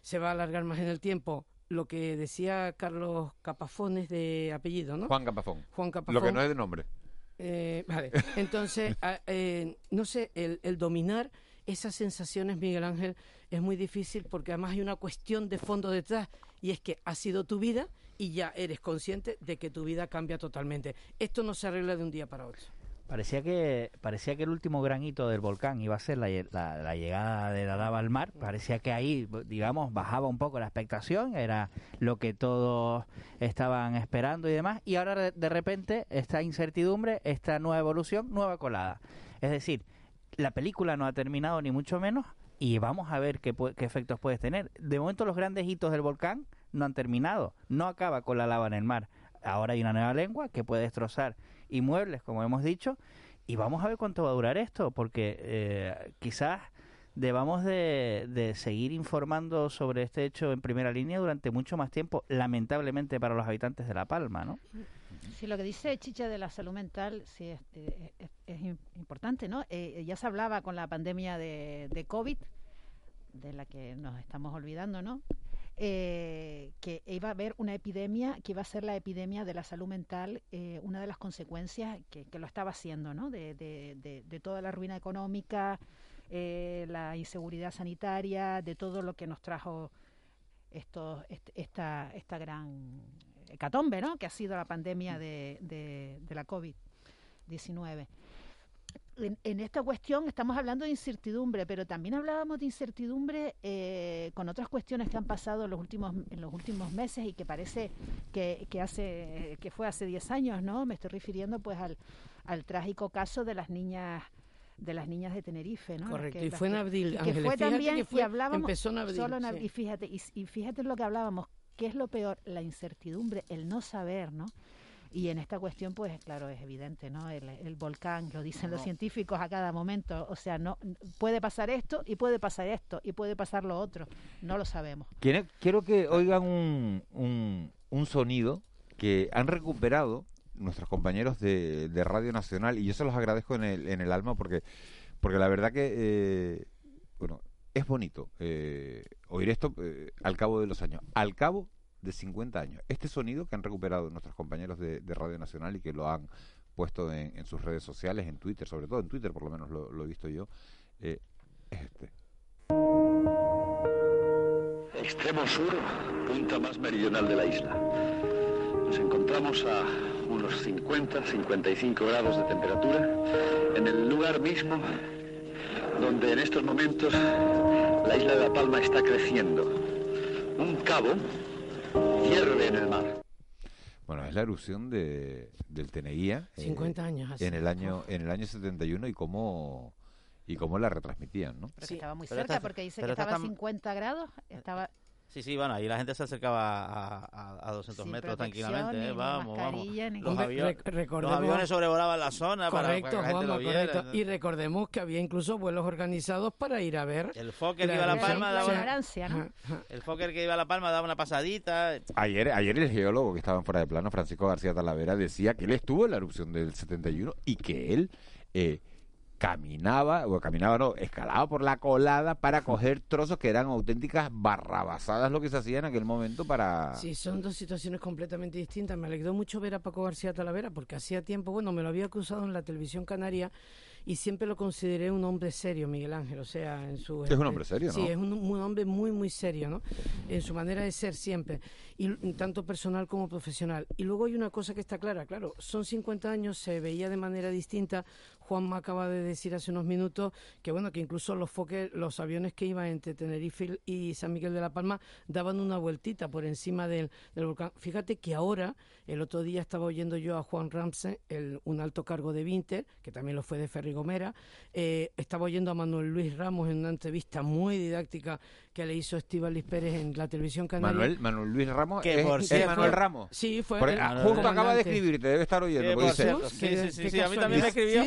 se va a alargar más en el tiempo. Lo que decía Carlos Capafones de apellido, ¿no? Juan Capafón. Juan Capafón. Lo que no es de nombre. Eh, vale. Entonces, eh, no sé, el, el dominar esas sensaciones, Miguel Ángel, es muy difícil porque además hay una cuestión de fondo detrás y es que ha sido tu vida y ya eres consciente de que tu vida cambia totalmente. Esto no se arregla de un día para otro. Parecía que, parecía que el último granito del volcán iba a ser la, la, llegada de la lava al mar. Parecía que ahí, digamos, bajaba un poco la expectación, era lo que todos estaban esperando y demás. Y ahora de, repente, esta incertidumbre, esta nueva evolución, nueva colada. Es decir, la película no ha terminado ni mucho menos y vamos a ver qué, qué efectos puede tener. De momento los grandes hitos del volcán no han terminado, no acaba con la lava en el mar. Ahora hay una nueva lengua que puede destrozar inmuebles, como hemos dicho, y vamos a ver cuánto va a durar esto, porque eh, quizás debamos de, de, seguir informando sobre este hecho en primera línea durante mucho más tiempo, lamentablemente para los habitantes de La Palma, ¿no? Sí, lo que dice Chicha de la salud mental sí es, es, importante, ¿no? Eh, ya se hablaba con la pandemia de, de COVID, de la que nos estamos olvidando, ¿no? Eh, que iba a haber una epidemia, que iba a ser la epidemia de la salud mental, eh, una de las consecuencias que, lo estaba haciendo, ¿no? De, de, toda la ruina económica, eh, la inseguridad sanitaria, de todo lo que nos trajo esto, esta, esta gran hecatombe, ¿no? Que ha sido la pandemia de, de la COVID-19 en, esta cuestión estamos hablando de incertidumbre, pero también hablábamos de incertidumbre eh, con otras cuestiones que han pasado en los últimos en los últimos meses y que parece que, que hace que fue hace 10 años, ¿no? Me estoy refiriendo pues al, al trágico caso de las niñas de las niñas de Tenerife, ¿no? Correcto, y fue en abril. Y que fue también, y hablábamos, empezó en abril, solo en y fíjate, y, y fíjate en lo que hablábamos, ¿qué es lo peor? La incertidumbre, el no saber, ¿no? Y en esta cuestión, pues claro, es evidente, ¿no? El, volcán, lo dicen los científicos a cada momento, o sea, no puede pasar esto y puede pasar esto y puede pasar lo otro, no lo sabemos. Quiero, que oigan un, un, sonido que han recuperado nuestros compañeros de, Radio Nacional y yo se los agradezco en el, en el alma porque, porque la verdad que, eh, bueno, es bonito eh, oír esto eh, al cabo de los años. Al cabo de 50 años. Este sonido que han recuperado nuestros compañeros de, Radio Nacional y que lo han puesto en, sus redes sociales, en Twitter, sobre todo en Twitter, por lo menos lo, he visto yo, eh, es este. Extremo sur, punta más meridional de la isla. Nos encontramos a unos 50-55 grados de temperatura en el lugar mismo donde en estos momentos la isla de La Palma está creciendo. Un cabo hierve en el mar. Bueno, es la erupción de, del Teneguía. 50 eh, años En el año, en el año 71 y cómo y cómo la retransmitían, ¿no? Pero estaba muy cerca porque dice que estaba a 50 grados, estaba Sí, sí, bueno, ahí la gente se acercaba a, a, 200 metros tranquilamente, ¿eh? vamos, vamos. Los, aviones sobrevolaban la zona correcto, para, que la gente correcto. Y recordemos que había incluso vuelos organizados para ir a ver. El Fokker que iba a La Palma daba una, El Fokker que iba a La Palma daba una pasadita. Ayer, ayer el geólogo que estaba en fuera de plano, Francisco García Talavera, decía que él estuvo en la erupción del 71 y que él... Eh, caminaba, o caminaba no, escalaba por la colada para coger trozos que eran auténticas barrabasadas lo que se hacía en aquel momento para... Sí, son dos situaciones completamente distintas. Me alegró mucho ver a Paco García Talavera porque hacía tiempo, bueno, me lo había acusado en la televisión canaria y siempre lo consideré un hombre serio, Miguel Ángel, o sea, en su... Es un hombre serio, ¿no? Sí, es un, un, hombre muy, muy serio, ¿no? En su manera de ser siempre, y tanto personal como profesional. Y luego hay una cosa que está clara, claro, son 50 años, se veía de manera distinta, Juan me acaba de decir hace unos minutos que bueno que incluso los foques, los aviones que iban entre Tenerife y San Miguel de la Palma daban una vueltita por encima del, volcán. Fíjate que ahora, el otro día estaba oyendo yo a Juan Ramsey, el, un alto cargo de Vinter, que también lo fue de Ferri Gomera, eh, estaba oyendo a Manuel Luis Ramos en una entrevista muy didáctica que le hizo Estíbaliz Pérez en la televisión canaria. Manuel, Manuel Luis Ramos, que es, Manuel Ramos. Sí, fue. justo acaba de escribirte, debe estar oyendo. sí, sí, sí, a mí también me escribió.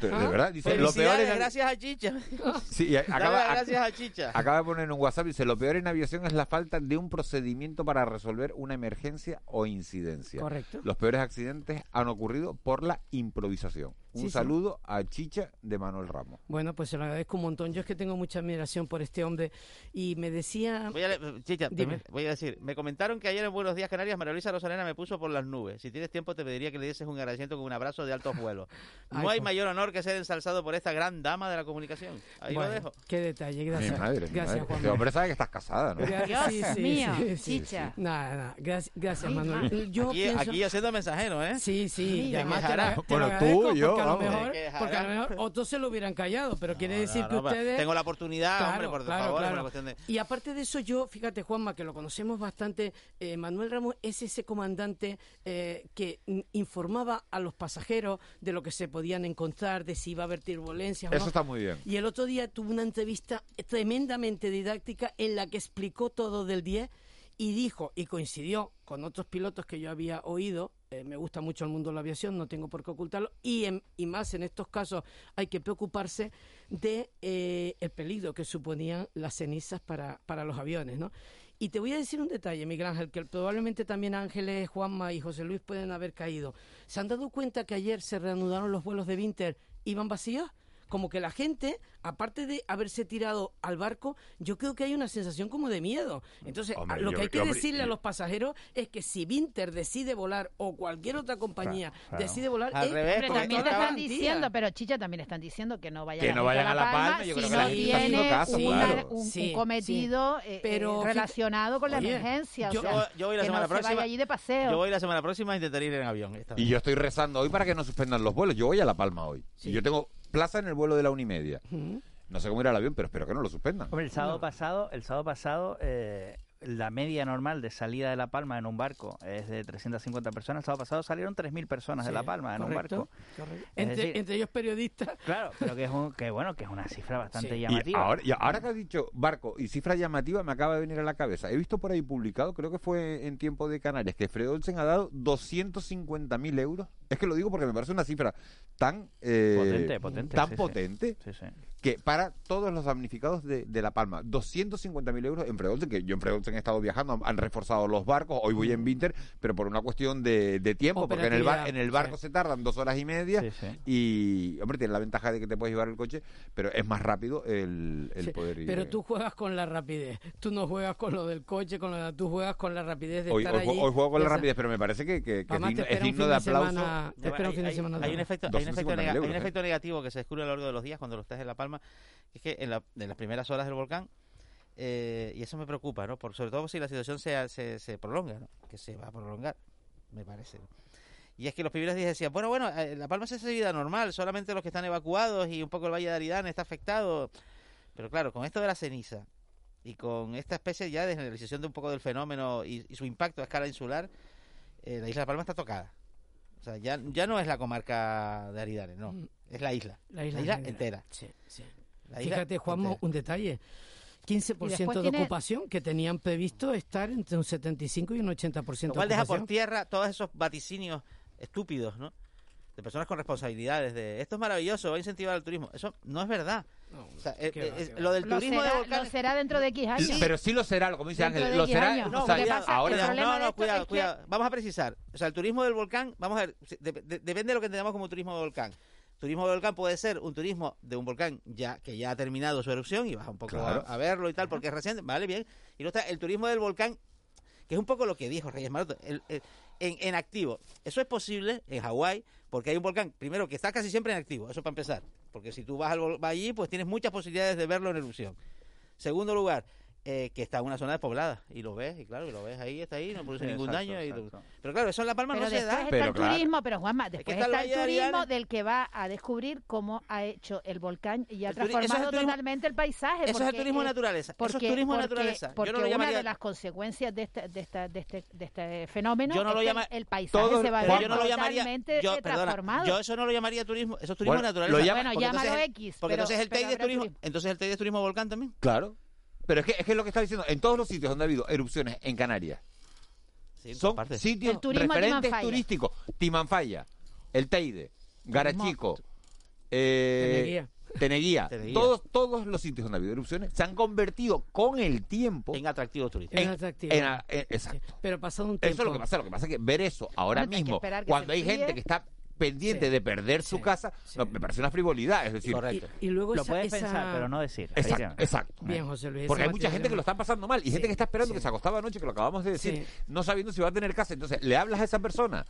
De ah, verdad, dice, lo peor es gracias a Chicha. Sí, acaba, gracias a Chicha. Acaba de poner en un WhatsApp dice, lo peor en aviación es la falta de un procedimiento para resolver una emergencia o incidencia. Correcto. Los peores accidentes han ocurrido por la improvisación. Un saludo a Chicha de Manuel Ramos. Bueno, pues se lo agradezco un montón. Yo es que tengo mucha admiración por este hombre y me decía... Voy a, Chicha, voy a decir, me comentaron que ayer en Buenos Días Canarias María Luisa Rosalena me puso por las nubes. Si tienes tiempo te pediría que le dieses un agradecimiento con un abrazo de altos vuelos. No hay pues. mayor honor que ser ensalzado por esta gran dama de la comunicación. Ahí lo dejo. Qué detalle, gracias. gracias, Juan. Este hombre sabe que estás casada, ¿no? Dios mío, Chicha. Nada, nada. Gracias, gracias Manuel. Yo aquí, pienso... aquí haciendo mensajero, ¿eh? Sí, sí. además bueno, tú y yo, a lo mejor porque a lo mejor otros se lo hubieran callado, pero quiere decir que ustedes... Tengo la oportunidad, hombre, por favor. de... Y aparte de eso, yo, fíjate, Juanma, que lo conocemos bastante, eh, Manuel Ramos es ese comandante eh, que informaba a los pasajeros de lo que se podían encontrar, de si iba a haber turbulencias. Eso está muy bien. Y el otro día tuvo una entrevista tremendamente didáctica en la que explicó todo del 10 y dijo, y coincidió con otros pilotos que yo había oído, eh, me gusta mucho el mundo de la aviación, no tengo por qué ocultarlo, y, y más en estos casos hay que preocuparse de eh, el peligro que suponían las cenizas para, para los aviones, ¿no? Y te voy a decir un detalle, Miguel Ángel, que probablemente también Ángeles, Juanma y José Luis pueden haber caído. ¿Se han dado cuenta que ayer se reanudaron los vuelos de Winter? ¿Iban vacíos? Como que la gente, aparte de haberse tirado al barco, yo creo que hay una sensación como de miedo. Entonces, lo que hay que decirle a los pasajeros es que si Winter decide volar o cualquier otra compañía decide volar, al revés, también están diciendo, pero Chicha también están diciendo que no vayan, a, la Palma, yo creo que la tiene caso, un, cometido eh, pero, relacionado con la emergencia. Yo, voy la semana próxima. allí de paseo. Yo voy la semana próxima a intentar ir en avión. Y yo estoy rezando hoy para que no suspendan los vuelos. Yo voy a La Palma hoy. Y yo tengo plaza en el vuelo de la una y media. No sé cómo irá el avión, pero espero que no lo suspendan. Hombre, el sábado pasado, el sábado pasado eh, la media normal de salida de La Palma en un barco es de 350 personas. El sábado pasado salieron 3.000 personas de La Palma en un barco. Entre, ellos periodistas. Claro, pero que es, un, que bueno, que es una cifra bastante llamativa. Y ahora, y ahora que has dicho barco y cifra llamativa, me acaba de venir a la cabeza. He visto por ahí publicado, creo que fue en tiempo de Canarias, que Fredo Olsen ha dado 250.000 euros. Es que lo digo porque me parece una cifra tan eh, potente, potente, tan potente que para todos los damnificados de, La Palma, 250.000 euros en Freolsen, que yo en Freolsen he estado viajando, han reforzado los barcos, hoy voy en Winter, pero por una cuestión de, tiempo, porque en el, bar, en el barco se tardan dos horas y media y, hombre, tiene la ventaja de que te puedes llevar el coche, pero es más rápido el, poder ir. Pero tú juegas con la rapidez, tú no juegas con lo del coche, con lo tú juegas con la rapidez de hoy, estar hoy, hoy juego con la rapidez, pero me parece que, que, es digno, de aplauso. hay, un efecto, hay, un efecto, negativo que se descubre a lo largo de los días cuando lo estás en La Palma, es que en, las primeras horas del volcán, eh, y eso me preocupa, ¿no? Por, sobre todo si la situación se, se, prolonga. Que se va a prolongar, me parece. Y es que los primeros días decían, bueno, bueno, eh, La Palma es vida normal, solamente los que están evacuados y un poco el Valle de Aridán está afectado. Pero claro, con esto de la ceniza y con esta especie ya de generalización de un poco del fenómeno y, su impacto a escala insular, eh, la isla de La Palma está tocada. O sea, ya, ya no es la comarca de Aridane, no. Es la isla. La isla, entera. Sí, sí. Fíjate, Juan, un detalle. 15% de ocupación que tenían previsto estar entre un 75 y un 80% Lo cual deja por tierra todos esos vaticinios estúpidos, ¿no? De personas con responsabilidades, de esto es maravilloso, va a incentivar el turismo. Eso no es verdad. Eh, eh, lo del turismo será, de volcanes... Lo será dentro de X años. Pero sí lo será, como dice Ángel. Lo será. No, ahora no, no, cuidado, cuidado. Vamos a precisar. O sea, el turismo del volcán, vamos a ver, depende de lo que entendamos como turismo de volcán. Turismo de volcán puede ser un turismo de un volcán ya que ya ha terminado su erupción y vas un poco a, verlo y tal, porque es reciente, vale, bien. Y luego está el turismo del volcán, que es un poco lo que dijo Reyes Maroto, en, en activo. Eso es posible en Hawái, porque hay un volcán, primero, que está casi siempre en activo, eso para empezar. Porque si tú vas, al, allí, pues tienes muchas posibilidades de verlo en erupción. Segundo lugar, eh, que está en una zona despoblada y lo ves y claro y lo ves ahí está ahí no produce ningún daño pero claro eso en la Palma no se da. pero está el turismo pero Juanma después está, el turismo del que va a descubrir cómo ha hecho el volcán y ha transformado totalmente el paisaje eso es el turismo naturaleza porque, eso es turismo naturaleza. Porque yo no lo llamaría... una de las consecuencias de este, de, esta, de, este, de este fenómeno yo no lo llama... el paisaje se va a ver yo no lo llamaría yo, transformado. yo eso no lo llamaría turismo eso es turismo naturaleza. bueno llámalo X porque entonces el TEI de turismo entonces el TEI de turismo volcán también. Claro pero es que, es que lo que está diciendo, en todos los sitios donde ha habido erupciones en Canarias, son sitios referentes turísticos. Timanfaya, El Teide, Garachico, eh, Teneguía. Todos, todos los sitios donde ha habido erupciones se han convertido con el tiempo en atractivos turísticos. exacto. Pero pasado un tiempo. Eso es lo que pasa. Lo que pasa es que ver eso ahora mismo, cuando hay gente que está pendiente de perder su casa, me parece una frivolidad. Es decir, Y, luego lo puedes pensar, pero no decir. Exacto. Bien, José Luis. Porque hay mucha gente que lo está pasando mal y gente que está esperando que se acostaba anoche, que lo acabamos de decir, no sabiendo si va a tener casa. Entonces, le hablas a esa persona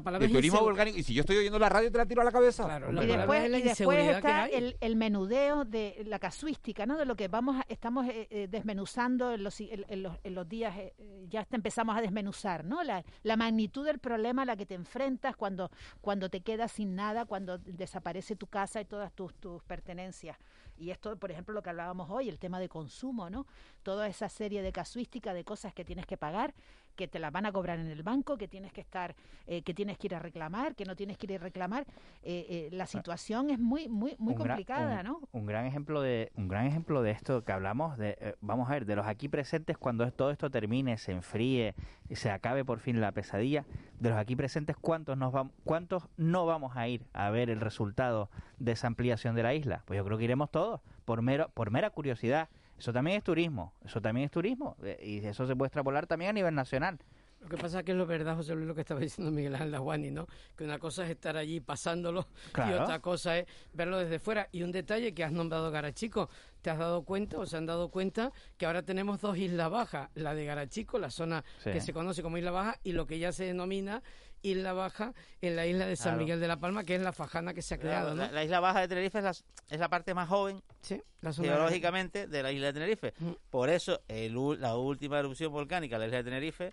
de turismo volcánico. Y si yo estoy oyendo la radio, te la tiro a la cabeza. y después, y después está el, el, menudeo de la casuística, ¿no? De lo que vamos estamos eh, eh, desmenuzando en los, en, los, en los días, eh, ya empezamos a desmenuzar, ¿no? La, la magnitud del problema a la que te enfrentas cuando, cuando te quedas sin nada, cuando desaparece tu casa y todas tus, tus pertenencias. Y esto, por ejemplo, lo que hablábamos hoy, el tema de consumo, ¿no? Toda esa serie de casuística de cosas que tienes que pagar, que te las van a cobrar en el banco, que tienes que estar, eh, que tienes que ir a reclamar, que no tienes que ir a reclamar. Eh, eh, la situación es muy, muy, muy complicada, ¿no? Un gran ejemplo de, un gran ejemplo de esto que hablamos de, vamos a ver, de los aquí presentes cuando todo esto termine, se enfríe, se acabe por fin la pesadilla, de los aquí presentes, ¿cuántos nos vamos, cuántos no vamos a ir a ver el resultado de esa ampliación de la isla? Pues yo creo que iremos todos por mero, por mera curiosidad eso también es turismo, eso también es turismo eh, y eso se puede extrapolar también a nivel nacional. Lo que pasa es que es lo verdad, José Luis, lo que estaba diciendo Miguel Ángel Laguani, ¿no? Que una cosa es estar allí pasándolo y otra cosa es verlo desde fuera. Y un detalle que has nombrado Garachico, te has dado cuenta o se han dado cuenta que ahora tenemos dos islas bajas, la de Garachico, la zona que se conoce como Isla Baja, y lo que ya se denomina Isla Baja en la isla de San Miguel de la Palma, que es la fajana que se ha creado. la, Isla Baja de Tenerife es la, es la parte más joven sí, geológicamente de la isla de Tenerife. Mm. Por eso la última erupción volcánica de la isla de Tenerife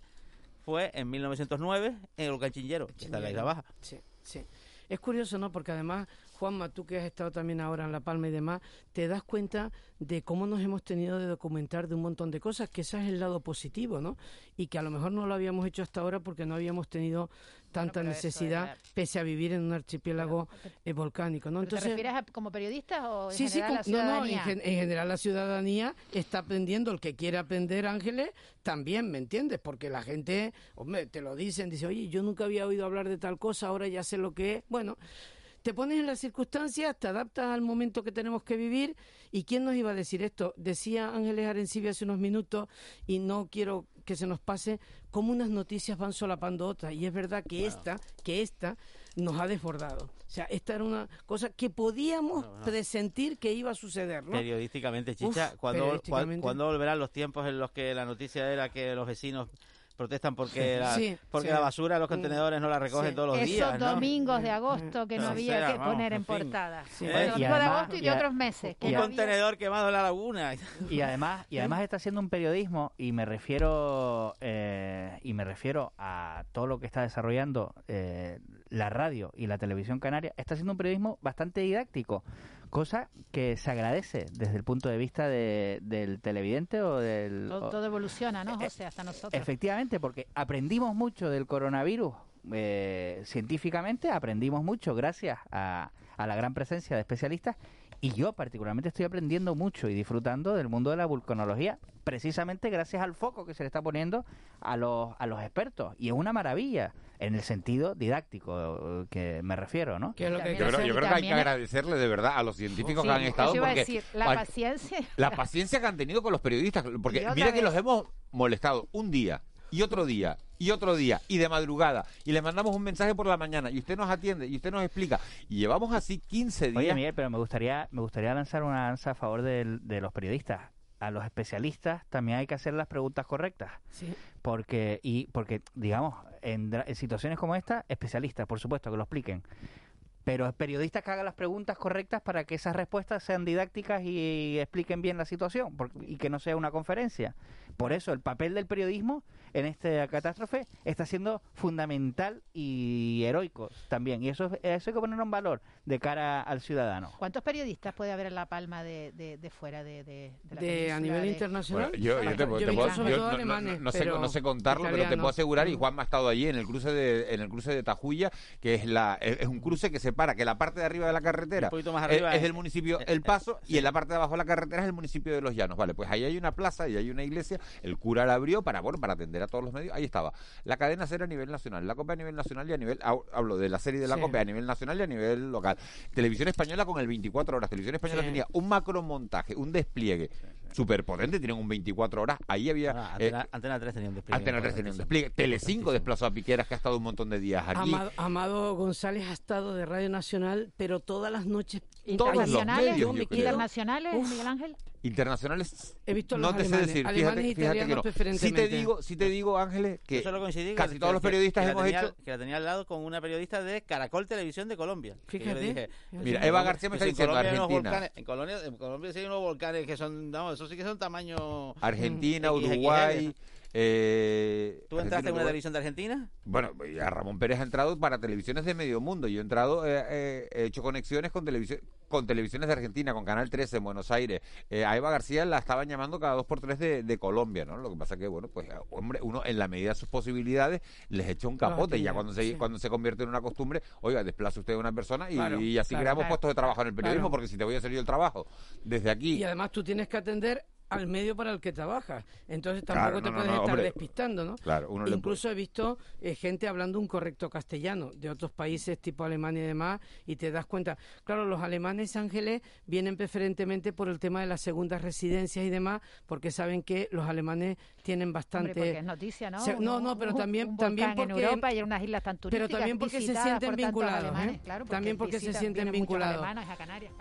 fue en 1909 en el volcán que está en la Isla Baja. Sí, sí. Es curioso, ¿no? Porque además Juanma, tú que has estado también ahora en La Palma y demás, te das cuenta de cómo nos hemos tenido de documentar de un montón de cosas, que ese es el lado positivo, ¿no? Y que a lo mejor no lo habíamos hecho hasta ahora porque no habíamos tenido tanta necesidad, pese a vivir en un archipiélago eh, volcánico, ¿no? Entonces, ¿Te refieres a, como periodista o en sí, general sí, la ciudadanía? No, no, en, general la ciudadanía está aprendiendo, el que quiere aprender, Ángeles, también, ¿me entiendes? Porque la gente, hombre, te lo dicen, dice, oye, yo nunca había oído hablar de tal cosa, ahora ya sé lo que es. Bueno, te pones en las circunstancias, te adaptas al momento que tenemos que vivir. ¿Y quién nos iba a decir esto? Decía Ángeles Arencibia hace unos minutos, y no quiero que se nos pase, cómo unas noticias van solapando otras. Y es verdad que esta, que esta nos ha desbordado. O sea, esta era una cosa que podíamos presentir que iba a suceder, ¿no? Periodísticamente, Chicha, cuando, cuando volverán los tiempos en los que la noticia era que los vecinos protestan porque la, porque la basura los contenedores no la recogen todos los días. Esos domingos de agosto que no, había que poner en, portada. de agosto y, de otros meses. un contenedor quemado en la laguna. Y además, y además está haciendo un periodismo y me refiero eh, y me refiero a todo lo que está desarrollando eh, la radio y la televisión canaria. Está haciendo un periodismo bastante didáctico cosa que se agradece desde el punto de vista del televidente o del... Todo, evoluciona, ¿no, eh, José? Hasta nosotros. Efectivamente, porque aprendimos mucho del coronavirus eh, científicamente, aprendimos mucho gracias a, a la gran presencia de especialistas y yo particularmente estoy aprendiendo mucho y disfrutando del mundo de la vulcanología, precisamente gracias al foco que se le está poniendo a los, a los expertos. Y es una maravilla, en el sentido didáctico que me refiero, ¿no? yo, creo, que hay que agradecerle de verdad a los científicos que han estado. Porque, la paciencia. La paciencia que han tenido con los periodistas, porque mira que los hemos molestado un día y otro día y otro día y de madrugada y le mandamos un mensaje por la mañana y usted nos atiende y usted nos explica y llevamos así 15 días. Oye, Miguel, pero me gustaría me gustaría lanzar una danza a favor de, de los periodistas. A los especialistas también hay que hacer las preguntas correctas. Sí. Porque y porque digamos en, en situaciones como esta, especialistas, por supuesto, que lo expliquen pero periodistas que hagan las preguntas correctas para que esas respuestas sean didácticas y expliquen bien la situación y que no sea una conferencia. Por eso el papel del periodismo en esta catástrofe está siendo fundamental y heroico también. Y eso, eso hay que ponerlo en valor de cara al ciudadano. ¿Cuántos periodistas puede haber en La Palma de, de, fuera de, de, de a nivel internacional? yo, yo, te, puedo, no, sé, no, sé, contarlo, pero te puedo asegurar, y Juan me ha estado allí en el cruce de, en el cruce de Tajuya, que es, la, es un cruce que separa que la parte de arriba de la carretera es, el municipio El Paso y en la parte de abajo de la carretera es el municipio de Los Llanos. Vale, pues ahí hay una plaza y hay una iglesia, el cura la abrió para, bueno, para atender a todos los medios, ahí estaba. La cadena cero a nivel nacional, la COPE a nivel nacional y a nivel, hablo de la serie de la COPE a nivel nacional y a nivel local. Televisión Española con el 24 horas. Televisión Española tenía un macro montaje, un despliegue súper potente, tienen un 24 horas. Ahí había. Ah, Antena, 3 tenía un despliegue. Antena 3 tenía un despliegue. Tele5 desplazó a Piqueras, que ha estado un montón de días aquí. Amado, González ha estado de Radio Nacional, pero todas las noches. ¿Internacionales? ¿Internacionales, Miguel Ángel? internacionales he visto no te sé decir fíjate, fíjate que no. si te digo si te digo Ángeles que casi todos los periodistas hemos hecho que la tenía al lado con una periodista de Caracol Televisión de Colombia. Fíjate. mira Eva García me está diciendo Argentina. en Colombia en Colombia sí hay unos volcanes que son no, esos sí que son tamaño Argentina Uruguay Eh, ¿Tú entraste en una televisión de Argentina? Bueno, a Ramón Pérez ha entrado para televisiones de medio mundo. Yo he entrado, eh, eh, he hecho conexiones con, televisión, con televisiones de Argentina, con Canal 13 en Buenos Aires. a Eva García la estaban llamando cada dos por tres de, de, Colombia, ¿no? Lo que pasa que, bueno, pues, hombre, uno en la medida de sus posibilidades les echa un capote. y ya cuando se, cuando se convierte en una costumbre, oiga, desplaza usted a una persona y, así creamos puestos de trabajo en el periodismo, porque si te voy a hacer yo el trabajo desde aquí. Y además tú tienes que atender al medio para el que trabajas. Entonces tampoco te puedes estar despistando, ¿no? Claro, Incluso he visto eh, gente hablando un correcto castellano de otros países tipo Alemania y demás, y te das cuenta. Claro, los alemanes, Ángeles, vienen preferentemente por el tema de las segundas residencias y demás, porque saben que los alemanes tienen bastante. porque es noticia, ¿no? no, no, pero también, también porque. En Europa y unas islas tan Pero también porque se sienten vinculados. ¿eh? también porque se sienten vinculados.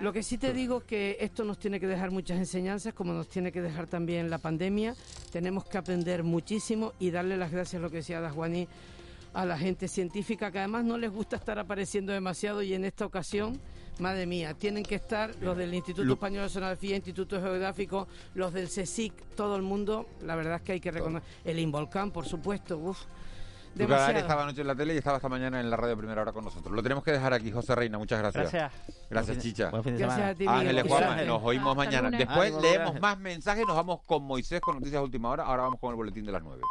Lo que sí te digo es que esto nos tiene que dejar muchas enseñanzas, como nos tiene que dejar también la pandemia. Tenemos que aprender muchísimo y darle las gracias, lo que decía Dasguani, a la gente científica, que además no les gusta estar apareciendo demasiado y en esta ocasión, madre mía, tienen que estar los del Instituto Español de Sonografía, Instituto Geográfico, los del CSIC, todo el mundo. La verdad es que hay que reconocer. El Involcán, por supuesto, uff Demasiado. estaba anoche en la tele y estaba esta mañana en la radio primera hora con nosotros. Lo tenemos que dejar aquí, José Reina. Muchas gracias. Gracias. Gracias, Chicha. Buen fin de semana. Ángeles Juanma, nos oímos mañana. Después leemos más mensajes. Nos vamos con Moisés con Noticias Última Hora. Ahora vamos con el boletín de las nueve.